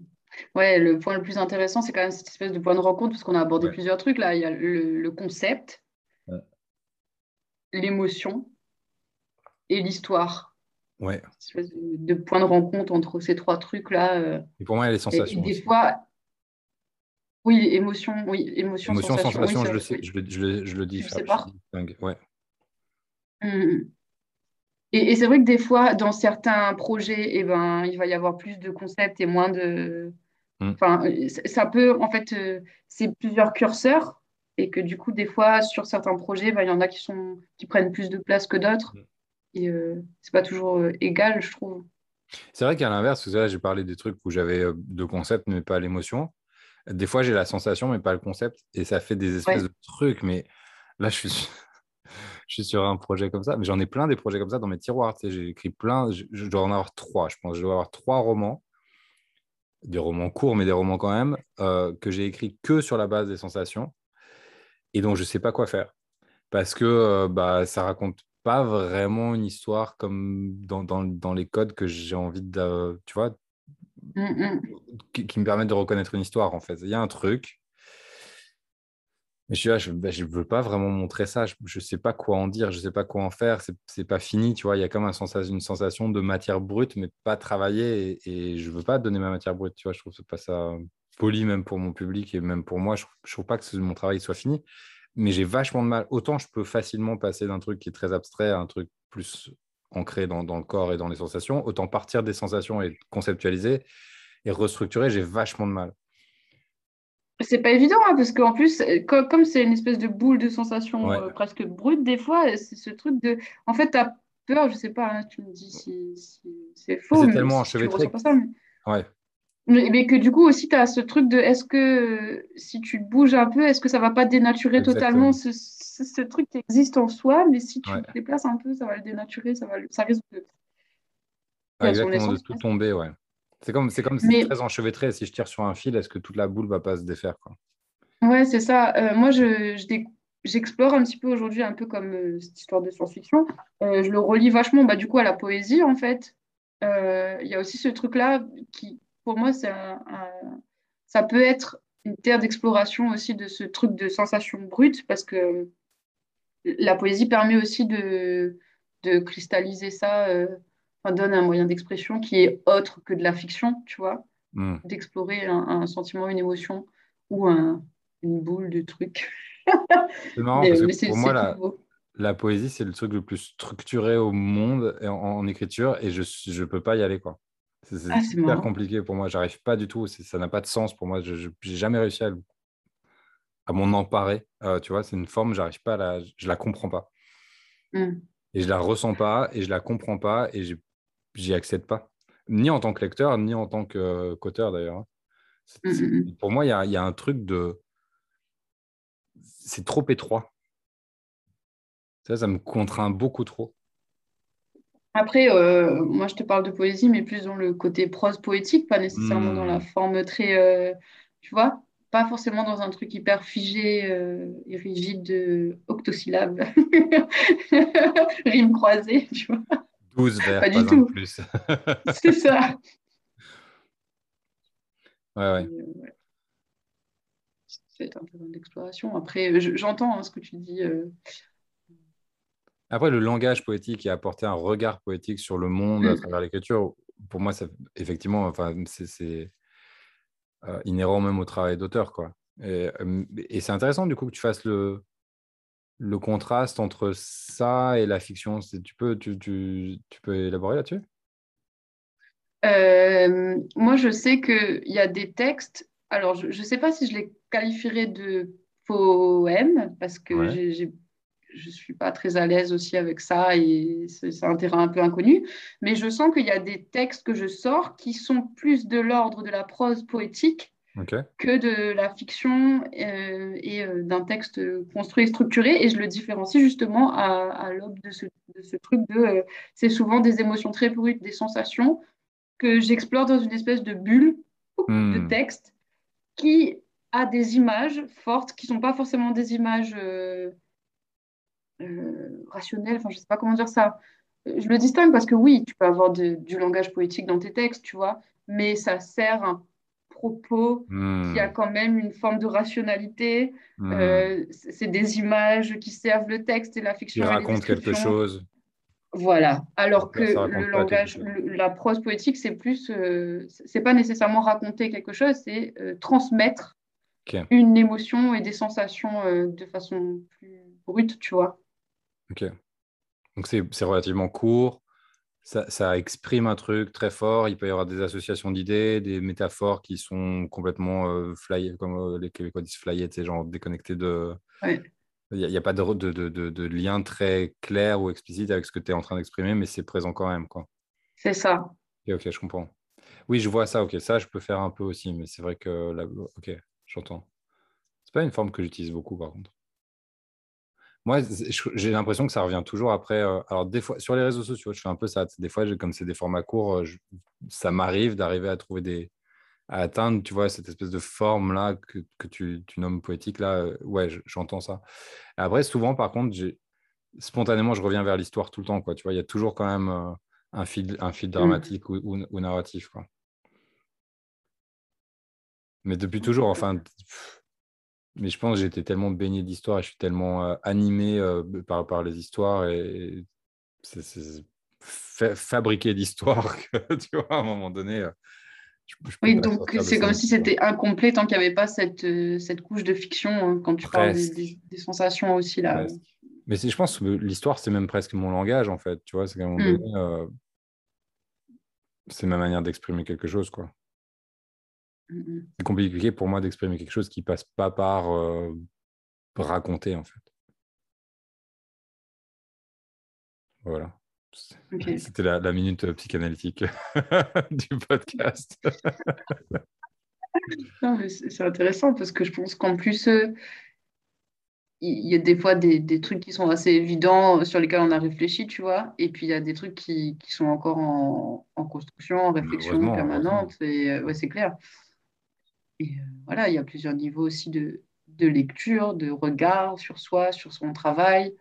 ouais, le point le plus intéressant, c'est quand même cette espèce de point de rencontre, parce qu'on a abordé plusieurs trucs là. Il y a le, concept, l'émotion et l'histoire. Ouais. Une espèce de, point de rencontre entre ces trois trucs là. Euh. et pour moi, il y a les sensations. des fois, oui, émotion, oui, émotion, émotion sensation, je, le sais, je, le, je, le, dis. Je pas. Ouais. Mmh. Et, c'est vrai que des fois, dans certains projets, eh ben, il va y avoir plus de concepts et moins de. Mmh. Enfin, ça peut, en fait, euh, c'est plusieurs curseurs et que du coup, des fois, sur certains projets, ben, il y en a qui, sont, qui prennent plus de place que d'autres. Mmh. Et euh, c'est pas toujours euh, égal, je trouve. C'est vrai qu'à l'inverse, j'ai parlé des trucs où j'avais deux concepts, mais pas l'émotion. Des fois, j'ai la sensation, mais pas le concept. Et ça fait des espèces de trucs. Mais là, je suis, sur... je suis sur un projet comme ça. Mais j'en ai plein des projets comme ça dans mes tiroirs. Tu sais, j'ai écrit plein. Je... dois en avoir trois, je pense. Je dois avoir trois romans. Des romans courts, mais des romans quand même, euh, que j'ai écrits que sur la base des sensations. Et donc, je ne sais pas quoi faire. Parce que euh, bah, ça raconte pas vraiment une histoire comme dans, dans, dans les codes que j'ai envie de. Tu vois, Qui, me permettent de reconnaître une histoire, en fait. Il y a un truc. Mais je je ne bah, veux pas vraiment montrer ça. Je ne sais pas quoi en dire, je ne sais pas quoi en faire. Ce n'est pas fini, tu vois. Il y a comme un une sensation de matière brute, mais pas travaillée. Et, je ne veux pas donner ma matière brute, tu vois. Je trouve pas ça poli, même pour mon public et même pour moi. Je ne trouve pas que mon travail soit fini. Mais j'ai vachement de mal. Autant je peux facilement passer d'un truc qui est très abstrait à un truc plus ancré dans, le corps et dans les sensations, autant partir des sensations et conceptualiser et restructurer, j'ai vachement de mal. C'est pas évident, hein, parce qu'en plus, comme c'est une espèce de boule de sensations euh, presque brute, des fois, c'est ce truc de. En fait, tu as peur, je sais pas, hein, tu me dis si, c'est faux. C'est tellement enchevêtré. Ouais. Mais que du coup aussi, tu as ce truc de est-ce que si tu bouges un peu, est-ce que ça va pas dénaturer totalement ce, ce, truc qui existe en soi, mais si tu te déplaces un peu, ça va le dénaturer, ça, va, ça risque de. exactement, de tout tomber, ouais. C'est comme c'est comme c'est très enchevêtré. Si je tire sur un fil, est-ce que toute la boule va pas se défaire quoi? Ouais, c'est ça. Euh, moi, je, j'explore un petit peu aujourd'hui, un peu comme euh, cette histoire de science-fiction. Euh, je le relis vachement, bah, du coup, à la poésie, en fait. Il y a aussi ce truc-là qui, pour moi, c'est ça peut être une terre d'exploration aussi de ce truc de sensation brute, parce que la poésie permet aussi de, de cristalliser ça, euh, donne un moyen d'expression qui est autre que de la fiction, tu vois, Hmm. d'explorer un, un sentiment, une émotion ou un- une boule de trucs. C'est marrant Mais- parce mais que c'est- pour moi, la, la poésie, c'est le truc le plus structuré au monde en, en écriture et je ne peux pas y aller. quoi. C'est Ah, super marrant. compliqué pour moi. J'arrive pas du tout. Ça n'a pas de sens pour moi. Je n'ai jamais réussi à, à m'en emparer. Euh, tu vois, c'est une forme, j'arrive pas à la, je la comprends pas. Hmm. Et je la ressens pas et je la comprends pas et j'y accède pas. Ni en tant que lecteur, ni en tant que, euh, qu'auteur d'ailleurs. C'est- Mm, c'est- mm, mm. Pour moi, il y a, il y a un truc de. C'est trop étroit. Ça, ça me contraint beaucoup trop. Après, euh, moi, je te parle de poésie, mais plus dans le côté prose poétique, pas nécessairement dans la Hmm. forme très, euh, tu vois, pas forcément dans un truc hyper figé euh, et rigide de octosyllabes, rimes croisées, tu vois. 12 vers, Pas pas, du tout. plus. C'est ça. ouais, ouais. C'est un terrain d'exploration. Après, je- j'entends hein, ce que tu dis. Après, le langage poétique et apporter un regard poétique sur le monde à Mm. travers l'écriture, pour moi, ça, effectivement, enfin, c'est euh, inhérent même au travail d'auteur. quoi. Et, et c'est intéressant, du coup, que tu fasses le, le contraste entre ça et la fiction. C'est- Tu peux, tu, tu, tu peux élaborer là-dessus? Euh, moi, je sais qu'il y a des textes. Alors, je ne sais pas si je les qualifierais de poèmes, parce que Ouais. j'ai- je ne suis pas très à l'aise aussi avec ça et c'est un terrain un peu inconnu. Mais je sens qu'il y a des textes que je sors qui sont plus de l'ordre de la prose poétique que de la fiction euh, et euh, d'un texte construit et structuré. Et je le différencie justement à, à l'aube de ce, de ce truc de... euh, c'est souvent des émotions très brutes, des sensations que j'explore dans une espèce de bulle de Hmm. texte qui a des images fortes, qui sont pas forcément des images euh, euh, rationnelles, enfin je sais pas comment dire ça. Euh, Je le distingue parce que oui, tu peux avoir de- du langage poétique dans tes textes, tu vois, mais ça sert un propos Hmm. qui a quand même une forme de rationalité. Hmm. Euh, c'est des images qui servent le texte et la Qui fiction. les raconte quelque chose. Voilà. Alors que Ça le langage, le- la prose poétique, c'est plus, euh, c'est pas nécessairement raconter quelque chose, c'est euh, transmettre une émotion et des sensations de façon plus brute, tu vois. Ok. Donc c'est relativement court. Ça, ça exprime un truc très fort. Il peut y avoir des associations d'idées, des métaphores qui sont complètement euh, flyées, comme euh, les Québécois disent flyées, c'est genre déconnectés de. Ouais. Il n'y a, pas de, de, de, de- lien très clair ou explicite avec ce que tu es en train d'exprimer, mais c'est présent quand même. Quoi. C'est ça. Ok, ok, je comprends. Oui, je vois ça. Ok, ça, je peux faire un peu aussi, mais c'est vrai que là, ok, j'entends. C'est pas une forme que j'utilise beaucoup, par contre. Moi, j'ai l'impression que ça revient toujours après. euh, alors, des fois, sur les réseaux sociaux, je fais un peu ça. Des fois, comme c'est des formats courts, euh, je- ça m'arrive d'arriver à trouver des. à atteindre, tu vois, cette espèce de forme-là que, que tu, tu nommes poétique. Là, euh, ouais, je- j'entends ça. Après, souvent, par contre, spontanément, je reviens vers l'histoire tout le temps. Quoi, tu vois, il y a toujours quand même euh, un fil, un fil dramatique ou, ou- ou narratif. Quoi. Mais depuis toujours, enfin. pff, mais je pense que été tellement baigné d'histoire et je suis tellement euh, animé euh, par, par les histoires et c'est c'est fa- fabriqué d'histoire que, tu vois, à un moment donné, euh, je, je peux Oui, donc c'est comme si c'était incomplet tant qu'il n'y avait pas cette, euh, cette couche de fiction hein, quand tu parles des, sensations aussi là. Presque. Mais c'est- je pense que l'histoire, c'est même presque mon langage, en fait. Tu vois, c'est qu'à un moment Mm. donné, c'est ma manière d'exprimer quelque chose, quoi. Mm, mm. C'est compliqué pour moi d'exprimer quelque chose qui passe pas par euh, raconter, en fait. Voilà. C'était la, la minute euh, psychanalytique du podcast. C'est intéressant parce que je pense qu'en plus, euh, il y a des fois des, des trucs qui sont assez évidents sur lesquels on a réfléchi, tu vois, et puis il y a des trucs qui, qui sont encore en, en construction, en réflexion permanente, et euh, ouais, c'est clair. Et euh, voilà, il y a plusieurs niveaux aussi de, de lecture, de regard sur soi, sur son travail.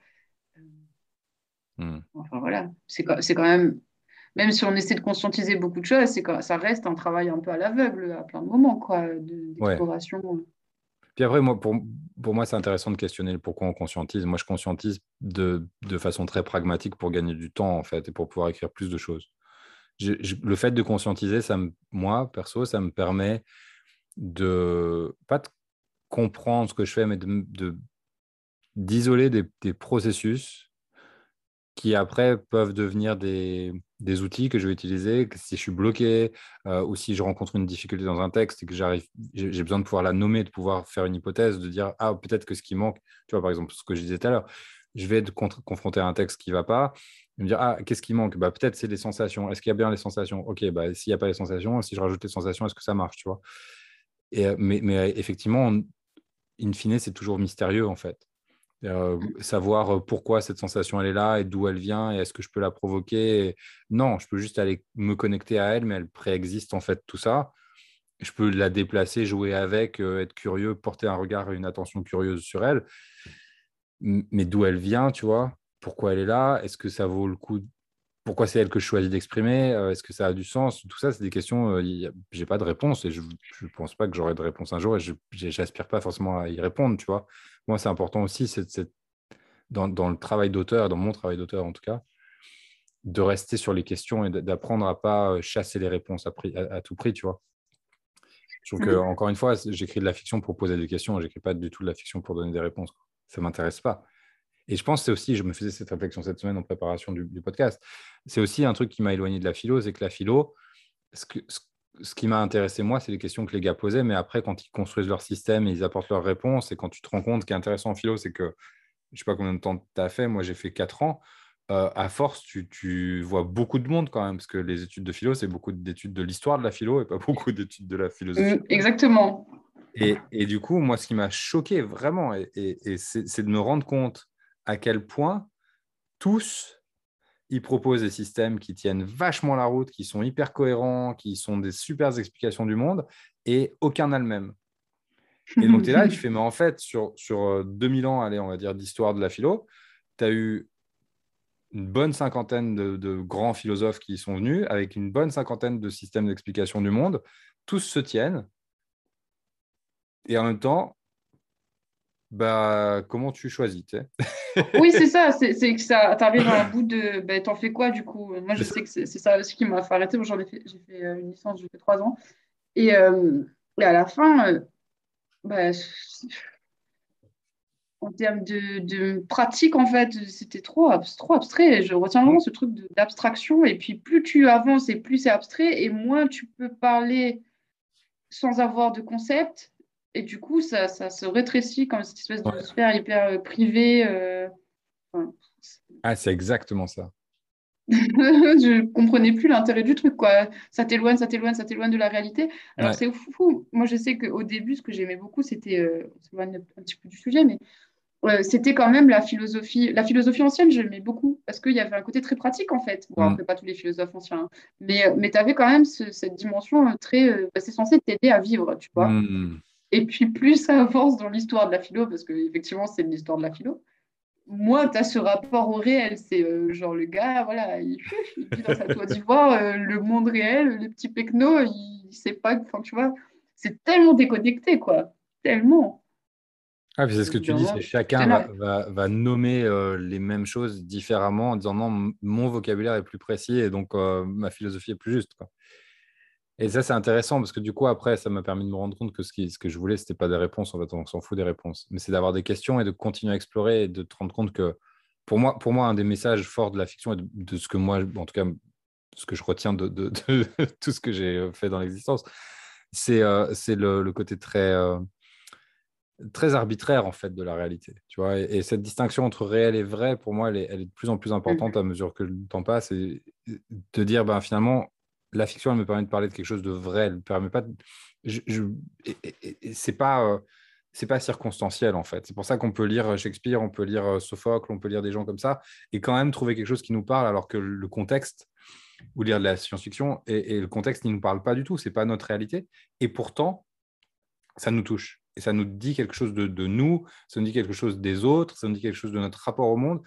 Hmm. Enfin voilà, c'est quand, même, même si on essaie de conscientiser beaucoup de choses, c'est quand, ça reste un travail un peu à l'aveugle à plein de moments, quoi, de- Ouais. d'exploration. Puis après, moi, pour, pour moi, c'est intéressant de questionner pourquoi on conscientise. Moi, je conscientise de, de, façon très pragmatique pour gagner du temps, en fait, et pour pouvoir écrire plus de choses. le fait de conscientiser, ça moi, perso, ça me permet de, pas comprendre ce que je fais, mais de, d'isoler des, processus qui après peuvent devenir des, des, outils que je vais utiliser si je suis bloqué euh, ou si je rencontre une difficulté dans un texte et que j'arrive, j'ai besoin de pouvoir la nommer, de pouvoir faire une hypothèse, de dire ah peut-être que ce qui manque, tu vois par exemple ce que je disais tout à l'heure, je vais être confronté à un texte qui va pas, me dire ah qu'est-ce qui manque, bah peut-être c'est les sensations, est-ce qu'il y a bien les sensations, ok bah s'il n'y a pas les sensations, si je rajoute les sensations, est-ce que ça marche, tu vois? Et, euh, mais, mais effectivement, in fine c'est toujours mystérieux en fait. Euh, mmh. savoir pourquoi cette sensation elle est là et d'où elle vient et est-ce que je peux la provoquer. Non, je peux juste aller me connecter à elle, mais elle préexiste en fait tout ça. Je peux la déplacer, jouer avec, être curieux, porter un regard et une attention curieuse sur elle. Mais d'où elle vient, tu vois? Pourquoi elle est là? Est-ce que ça vaut le coup pourquoi c'est elle que je choisis d'exprimer Est-ce que ça a du sens Tout ça, c'est des questions, je n'ai pas de réponse et je ne pense pas que j'aurai de réponse un jour et je n'aspire pas forcément à y répondre, tu vois. Moi, c'est important aussi, c'est, dans, dans, le travail d'auteur, dans mon travail d'auteur en tout cas, de rester sur les questions et d'apprendre à pas chasser les réponses à, à, tout prix, tu vois. Je trouve que, encore une fois, j'écris de la fiction pour poser des questions, j'écris pas du tout de la fiction pour donner des réponses. Ça m'intéresse pas. Et je pense que c'est aussi, je me faisais cette réflexion cette semaine en préparation du, podcast, c'est aussi un truc qui m'a éloigné de la philo, c'est que la philo, ce, que, ce, qui m'a intéressé moi, c'est les questions que les gars posaient, mais après, quand ils construisent leur système et ils apportent leurs réponses, et quand tu te rends compte, ce qui est intéressant en philo, c'est que, je ne sais pas combien de temps tu as fait, moi j'ai fait 4 ans, euh, à force, tu, tu, vois beaucoup de monde quand même, parce que les études de philo, c'est beaucoup d'études de l'histoire de la philo et pas beaucoup d'études de la philosophie. Mmh, exactement. Et, et, du coup, moi, ce qui m'a choqué vraiment, et, et c'est de me rendre compte à quel point tous, ils proposent des systèmes qui tiennent vachement la route, qui sont hyper cohérents, qui sont des super explications du monde, et aucun n'a le même. Et donc, tu es là, tu fais, mais en fait, sur, sur 2000 euh, ans, allez, on va dire, d'histoire de la philo, tu as eu une bonne cinquantaine de, de, grands philosophes qui y sont venus, avec une bonne cinquantaine de systèmes d'explication du monde. Tous se tiennent. Et en même temps, bah, comment tu choisis Oui, c'est ça. C'est que ça t'arrive à un bout de. Bah, T'en fais quoi du coup? Moi, je sais que c'est ça aussi qui m'a fait arrêter. J'en ai fait, j'ai fait euh, une licence, j'ai fait trois ans. Et, euh, et à la fin, euh, bah, en termes de, de, pratique, en fait, c'était trop, trop abstrait. Je retiens vraiment ce truc d'abstraction. Et puis, plus tu avances et plus c'est abstrait, et moins tu peux parler sans avoir de concept et du coup, ça, ça, se rétrécit comme cette espèce de sphère hyper euh, privée. Euh, ah, c'est exactement ça. je comprenais plus l'intérêt du truc, quoi. Ça t'éloigne, ça t'éloigne, ça t'éloigne de la réalité. Alors, c'est fou. Moi, je sais qu'au début, ce que j'aimais beaucoup, c'était, euh, on s'éloigne un petit peu du sujet, mais c'était quand même la philosophie. La philosophie ancienne, j'aimais beaucoup parce qu'il y avait un côté très pratique, en fait. Bon, mm. après, pas tous les philosophes anciens, hein. mais, mais tu avais quand même cette dimension très. Bah, c'est censé t'aider à vivre, tu vois. Mm. Et puis plus ça avance dans l'histoire de la philo, parce qu'effectivement c'est l'histoire de la philo, moins tu as ce rapport au réel. C'est euh, genre le gars, voilà, il, vit dans sa toit d'ivoire, euh, le monde réel, les petits pecnos, il, ne sait pas, enfin tu vois, c'est tellement déconnecté, quoi. Tellement. Ah, c'est ce que tu dis, c'est chacun va, va, nommer euh, les mêmes choses différemment en disant non, mon vocabulaire est plus précis et donc ma philosophie est plus juste. Quoi. Et ça, c'est intéressant parce que du coup, après, ça m'a permis de me rendre compte que ce, qui, ce que je voulais, ce n'était pas des réponses. En fait, on s'en fout des réponses. Mais c'est d'avoir des questions et de continuer à explorer et de te rendre compte que pour moi, pour moi un des messages forts de la fiction et de, ce que moi, en tout cas, ce que je retiens de, de, tout ce que j'ai fait dans l'existence, c'est euh, le, le, côté très, euh, très arbitraire en fait de la réalité. Tu vois et, cette distinction entre réel et vrai, pour moi, elle est, elle est de plus en plus importante mmh. à mesure que le temps passe et de dire ben, finalement, la fiction, elle me permet de parler de quelque chose de vrai. Elle me permet pas. C'est pas. Euh, c'est pas circonstanciel en fait. C'est pour ça qu'on peut lire Shakespeare, on peut lire euh, Sophocle, on peut lire des gens comme ça et quand même trouver quelque chose qui nous parle alors que le contexte ou lire de la science-fiction et, le contexte ne nous parle pas du tout. C'est pas notre réalité et pourtant ça nous touche et ça nous dit quelque chose de, nous, ça nous dit quelque chose des autres, ça nous dit quelque chose de notre rapport au monde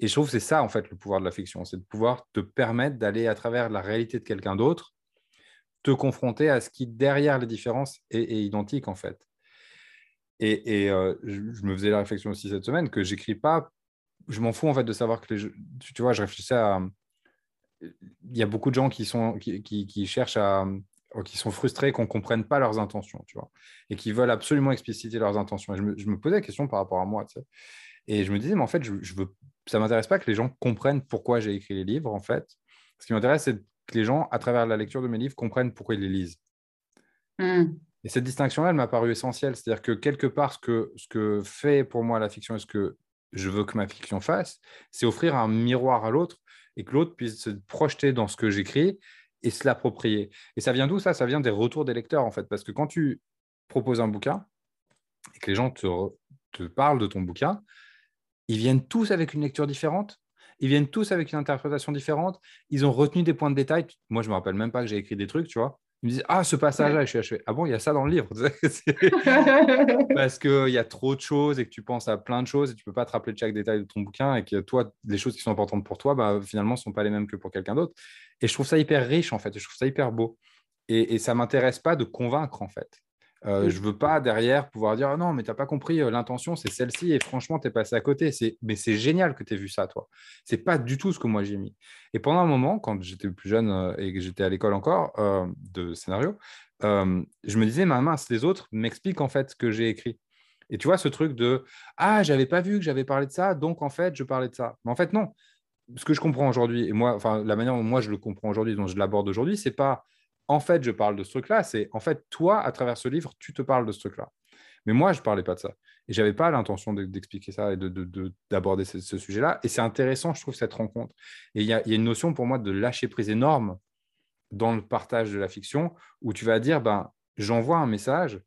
et je trouve que c'est ça, en fait, le pouvoir de la fiction, c'est de pouvoir te permettre d'aller à travers la réalité de quelqu'un d'autre, te confronter à ce qui, derrière les différences, est, identique, en fait. Et, euh, je, me faisais la réflexion aussi cette semaine que j'écris pas. Je m'en fous en fait de savoir que les. Tu, vois, je réfléchissais à. Il y a beaucoup de gens qui, sont, qui, cherchent à. qui sont frustrés qu'on ne comprenne pas leurs intentions, tu vois, et qui veulent absolument expliciter leurs intentions. Et je me, je me posais la question par rapport à moi, tu sais. Et je me disais, mais en fait, je, je veux, ça ne m'intéresse pas que les gens comprennent pourquoi j'ai écrit les livres, en fait. Ce qui m'intéresse, c'est que les gens, à travers la lecture de mes livres, comprennent pourquoi ils les lisent. Hmm. Et cette distinction-là, elle m'a paru essentielle. C'est-à-dire que quelque part, ce que, ce que fait pour moi la fiction et ce que je veux que ma fiction fasse, c'est offrir un miroir à l'autre et que l'autre puisse se projeter dans ce que j'écris et se l'approprier. Et ça vient d'où ça? Ça vient des retours des lecteurs, en fait. Parce que quand tu proposes un bouquin et que les gens te, te parlent de ton bouquin, ils viennent tous avec une lecture différente. Ils viennent tous avec une interprétation différente. Ils ont retenu des points de détail. Moi, je ne me rappelle même pas que j'ai écrit des trucs, tu vois. Ils me disent Ah, ce passage-là, je suis Ah bon, il y a ça dans le livre. Parce qu'il y a trop de choses et que tu penses à plein de choses et tu ne peux pas te rappeler de chaque détail de ton bouquin et que toi, les choses qui sont importantes pour toi, bah, finalement, ne sont pas les mêmes que pour quelqu'un d'autre. Et je trouve ça hyper riche, en fait. je trouve ça hyper beau. Et, et ça ne m'intéresse pas de convaincre, en fait. Euh, je veux pas derrière pouvoir dire non, mais tu n'as pas compris, euh, l'intention c'est celle-ci et franchement, tu es passé à côté. Mais c'est génial que tu aies vu ça, toi. C'est pas du tout ce que moi j'ai mis. Et pendant un moment, quand j'étais plus jeune euh, et que j'étais à l'école encore de scénario, je me disais, ma mince, les autres m'expliquent en fait ce que j'ai écrit. Et tu vois, ce truc de Ah, j'avais pas vu que j'avais parlé de ça, donc en fait, je parlais de ça. Mais en fait, non. Ce que je comprends aujourd'hui, et moi, enfin, la manière dont moi je le comprends aujourd'hui, dont je l'aborde aujourd'hui, c'est pas en fait, je parle de ce truc-là. C'est en fait, toi, à travers ce livre, tu te parles de ce truc-là. Mais moi, je ne parlais pas de ça. Et je n'avais pas l'intention d'expliquer ça et d'aborder de, ce, sujet-là. Et c'est intéressant, je trouve, cette rencontre. Et il y, a, une notion pour moi de lâcher prise énorme dans le partage de la fiction où tu vas dire, ben, j'envoie un message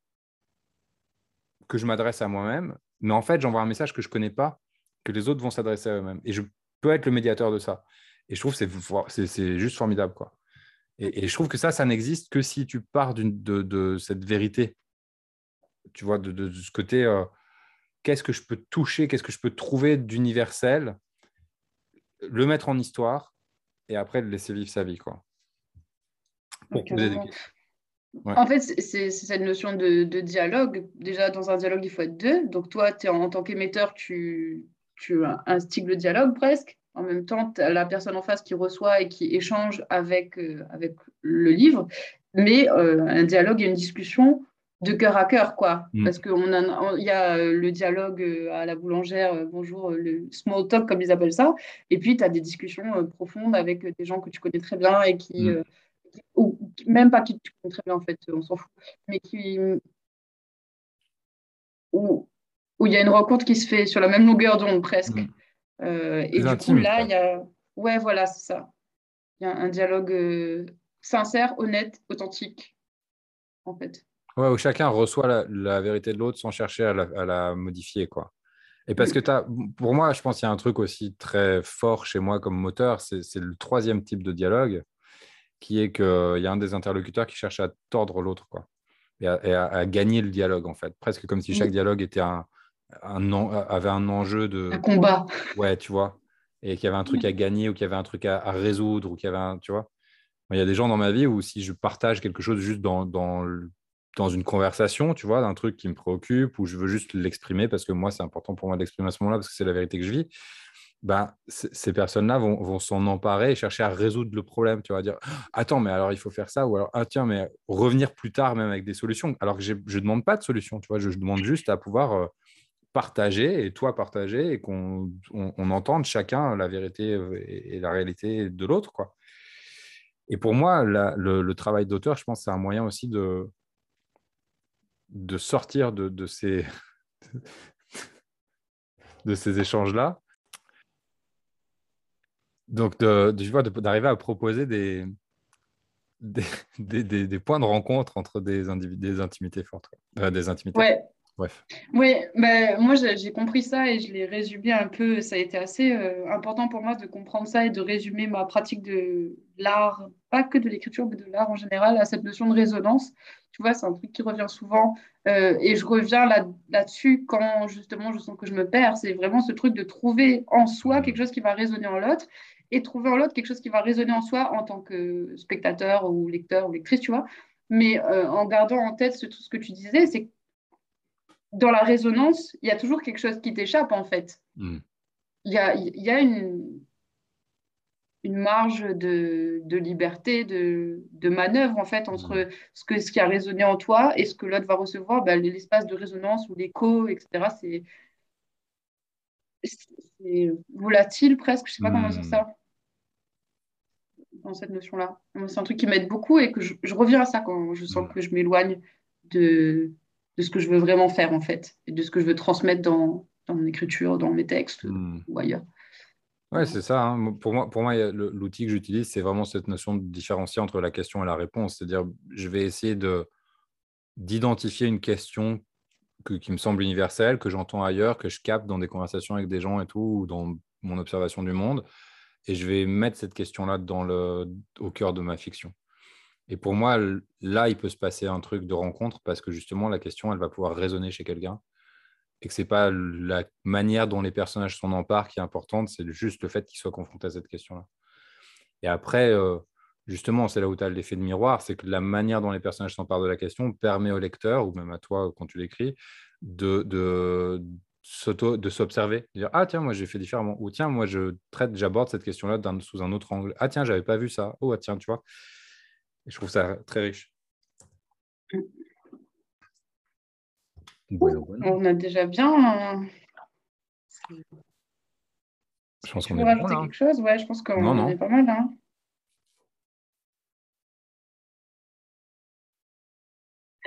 que je m'adresse à moi-même, mais en fait, j'envoie un message que je ne connais pas, que les autres vont s'adresser à eux-mêmes. Et je peux être le médiateur de ça. Et je trouve que c'est juste formidable. quoi. Et, je trouve que ça, ça n'existe que si tu pars de, de, cette vérité. Tu vois, de, ce côté, euh, qu'est-ce que je peux toucher, qu'est-ce que je peux trouver d'universel, le mettre en histoire et après le laisser vivre sa vie. Quoi. En fait, c'est cette notion de, dialogue. Déjà, dans un dialogue, il faut être deux. Donc, toi, es en, tant qu'émetteur, tu, tu instigues le dialogue presque en même temps, la personne en face qui reçoit et qui échange avec, euh, avec le livre, mais euh, un dialogue et une discussion de cœur à cœur, quoi. Mm. Parce qu'il y a euh, le dialogue à la boulangère, bonjour, le small talk, comme ils appellent ça, et puis tu as des discussions profondes avec des gens que tu connais très bien et qui, mm. ou même pas qui tu connais très bien, en fait, on s'en fout, mais qui, où, il y a une rencontre qui se fait sur la même longueur d'onde presque. Mm. Euh, et du coup, là, il y a. Ouais, voilà, c'est ça. Il y a un dialogue euh, sincère, honnête, authentique, en fait. Ouais, où chacun reçoit la, vérité de l'autre sans chercher à la, modifier, quoi. Et parce que as, pour moi, je pense qu'il y a un truc aussi très fort chez moi comme moteur, c'est le troisième type de dialogue, qui est qu'il y a un des interlocuteurs qui cherche à tordre l'autre, quoi, et, à, gagner le dialogue, en fait. Presque comme si chaque dialogue était un, un, avait un enjeu de. Un combat. Ouais, tu vois. Et qu'il y avait un truc à gagner ou qu'il y avait un truc à, résoudre ou qu'il y avait un. Tu vois. Il y a des gens dans ma vie où si je partage quelque chose juste dans, dans, dans une conversation, tu vois, d'un truc qui me préoccupe ou je veux juste l'exprimer parce que moi, c'est important pour moi d'exprimer à ce moment-là parce que c'est la vérité que je vis. Ben, ces personnes-là vont, vont s'en emparer et chercher à résoudre le problème. Tu vas dire, attends, mais alors il faut faire ça, ou alors, ah tiens, mais revenir plus tard même avec des solutions. Alors que je ne demande pas de solution, tu vois, je, demande juste à pouvoir partager et toi partager et qu'on on, entende chacun la vérité et, la réalité de l'autre. quoi. Et pour moi, le, travail d'auteur, je pense, c'est un moyen aussi de, de sortir de, de ces, de ces échanges-là. Donc, de, de d'arriver à proposer des, des, des, des, points de rencontre entre des, des intimités fortes, des intimités. Oui, ben, moi j'ai compris ça et je l'ai résumé un peu. Ça a été assez euh, important pour moi de comprendre ça et de résumer ma pratique de l'art, pas que de l'écriture, mais de l'art en général, à cette notion de résonance. Tu vois, c'est un truc qui revient souvent euh, et je reviens là, là-dessus quand justement je sens que je me perds. C'est vraiment ce truc de trouver en soi quelque chose qui va résonner en l'autre et trouver en l'autre quelque chose qui va résonner en soi en tant que spectateur ou lecteur ou lectrice, tu vois. Mais euh, en gardant en tête ce, tout ce que tu disais, c'est dans la résonance, il y a toujours quelque chose qui t'échappe, en fait. Hmm. Il y a, il y a une, une marge de, de liberté, de, de, manœuvre, en fait, entre Hmm. ce, que, ce qui a résonné en toi et ce que l'autre va recevoir. Ben, l'espace de résonance ou l'écho, etc., c'est volatile presque, je sais pas comment dire Hmm. ça, dans cette notion-là. C'est un truc qui m'aide beaucoup et que je, je reviens à ça quand je sens que je m'éloigne de, de ce que je veux vraiment faire, en fait, et de ce que je veux transmettre dans, dans mon écriture, dans mes textes Hmm. ou ailleurs. Ouais, c'est ça. hein. Pour moi, pour moi, l'outil que j'utilise, c'est vraiment cette notion de différencier entre la question et la réponse. C'est-à-dire, je vais essayer de d'identifier une question que- qui me semble universelle, que j'entends ailleurs, que je capte dans des conversations avec des gens et tout, ou dans mon observation du monde, et je vais mettre cette question-là dans le, au cœur de ma fiction. Et pour moi, là, il peut se passer un truc de rencontre parce que justement, la question, elle va pouvoir résonner chez quelqu'un et que c'est pas la manière dont les personnages s'en emparent qui est importante, c'est juste le fait qu'ils soient confrontés à cette question-là. Et après, euh, justement, c'est là où tu as l'effet de miroir, c'est que la manière dont les personnages s'emparent de la question permet au lecteur, ou même à toi quand tu l'écris, de, de, s'observer, de dire Ah, tiens, moi j'ai fait différemment, ou tiens, moi je traite, j'aborde cette question-là d'un- sous un autre angle. Ah, tiens, j'avais pas vu ça. Oh, ah, tiens, tu vois. Et je trouve ça très riche. Bueno, bueno. On a déjà bien. Je pense qu'on est bon rajouter là. quelque chose? Ouais, je pense qu'on est pas mal. Hein.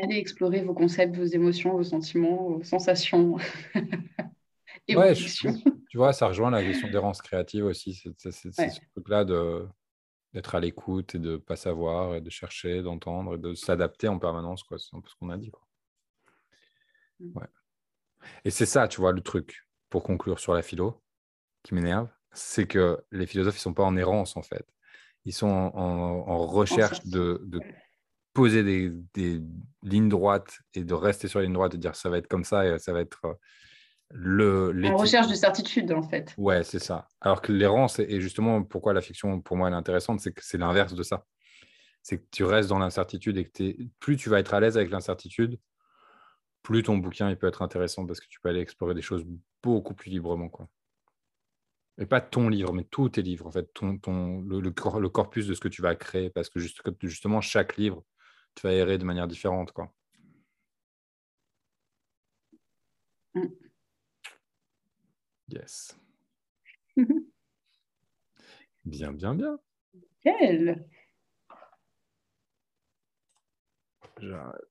Allez explorer vos concepts, vos émotions, vos sentiments, vos sensations et Ouais, vos je-. Tu vois, ça rejoint la question d'errance créative aussi. C'est Ouais. ce truc-là de- d'être à l'écoute et de ne pas savoir, et de chercher, d'entendre, et de s'adapter en permanence. quoi. C'est un peu ce qu'on a dit. quoi. Mm. Ouais. Et c'est ça, tu vois, le truc, pour conclure sur la philo, qui m'énerve, c'est que les philosophes, ils ne sont pas en errance, en fait. Ils sont en, en- en recherche de, de poser des, des lignes droites et de rester sur la ligne droite et dire ça va être comme ça et ça va être euh, le En recherche de certitude, en fait. Ouais, c'est ça. Alors que l'errance, et justement, pourquoi la fiction, pour moi, elle est intéressante, c'est que c'est l'inverse de ça. C'est que tu restes dans l'incertitude et que t'es- plus tu vas être à l'aise avec l'incertitude, plus ton bouquin il peut être intéressant parce que tu peux aller explorer des choses beaucoup plus librement. Quoi. Et pas ton livre, mais tous tes livres, en fait, ton, ton, le, le cor- le corpus de ce que tu vas créer, parce que juste- justement, chaque livre, tu vas errer de manière différente. Quoi. Mm. Yes. Bien, bien, bien. Quel J'arrête.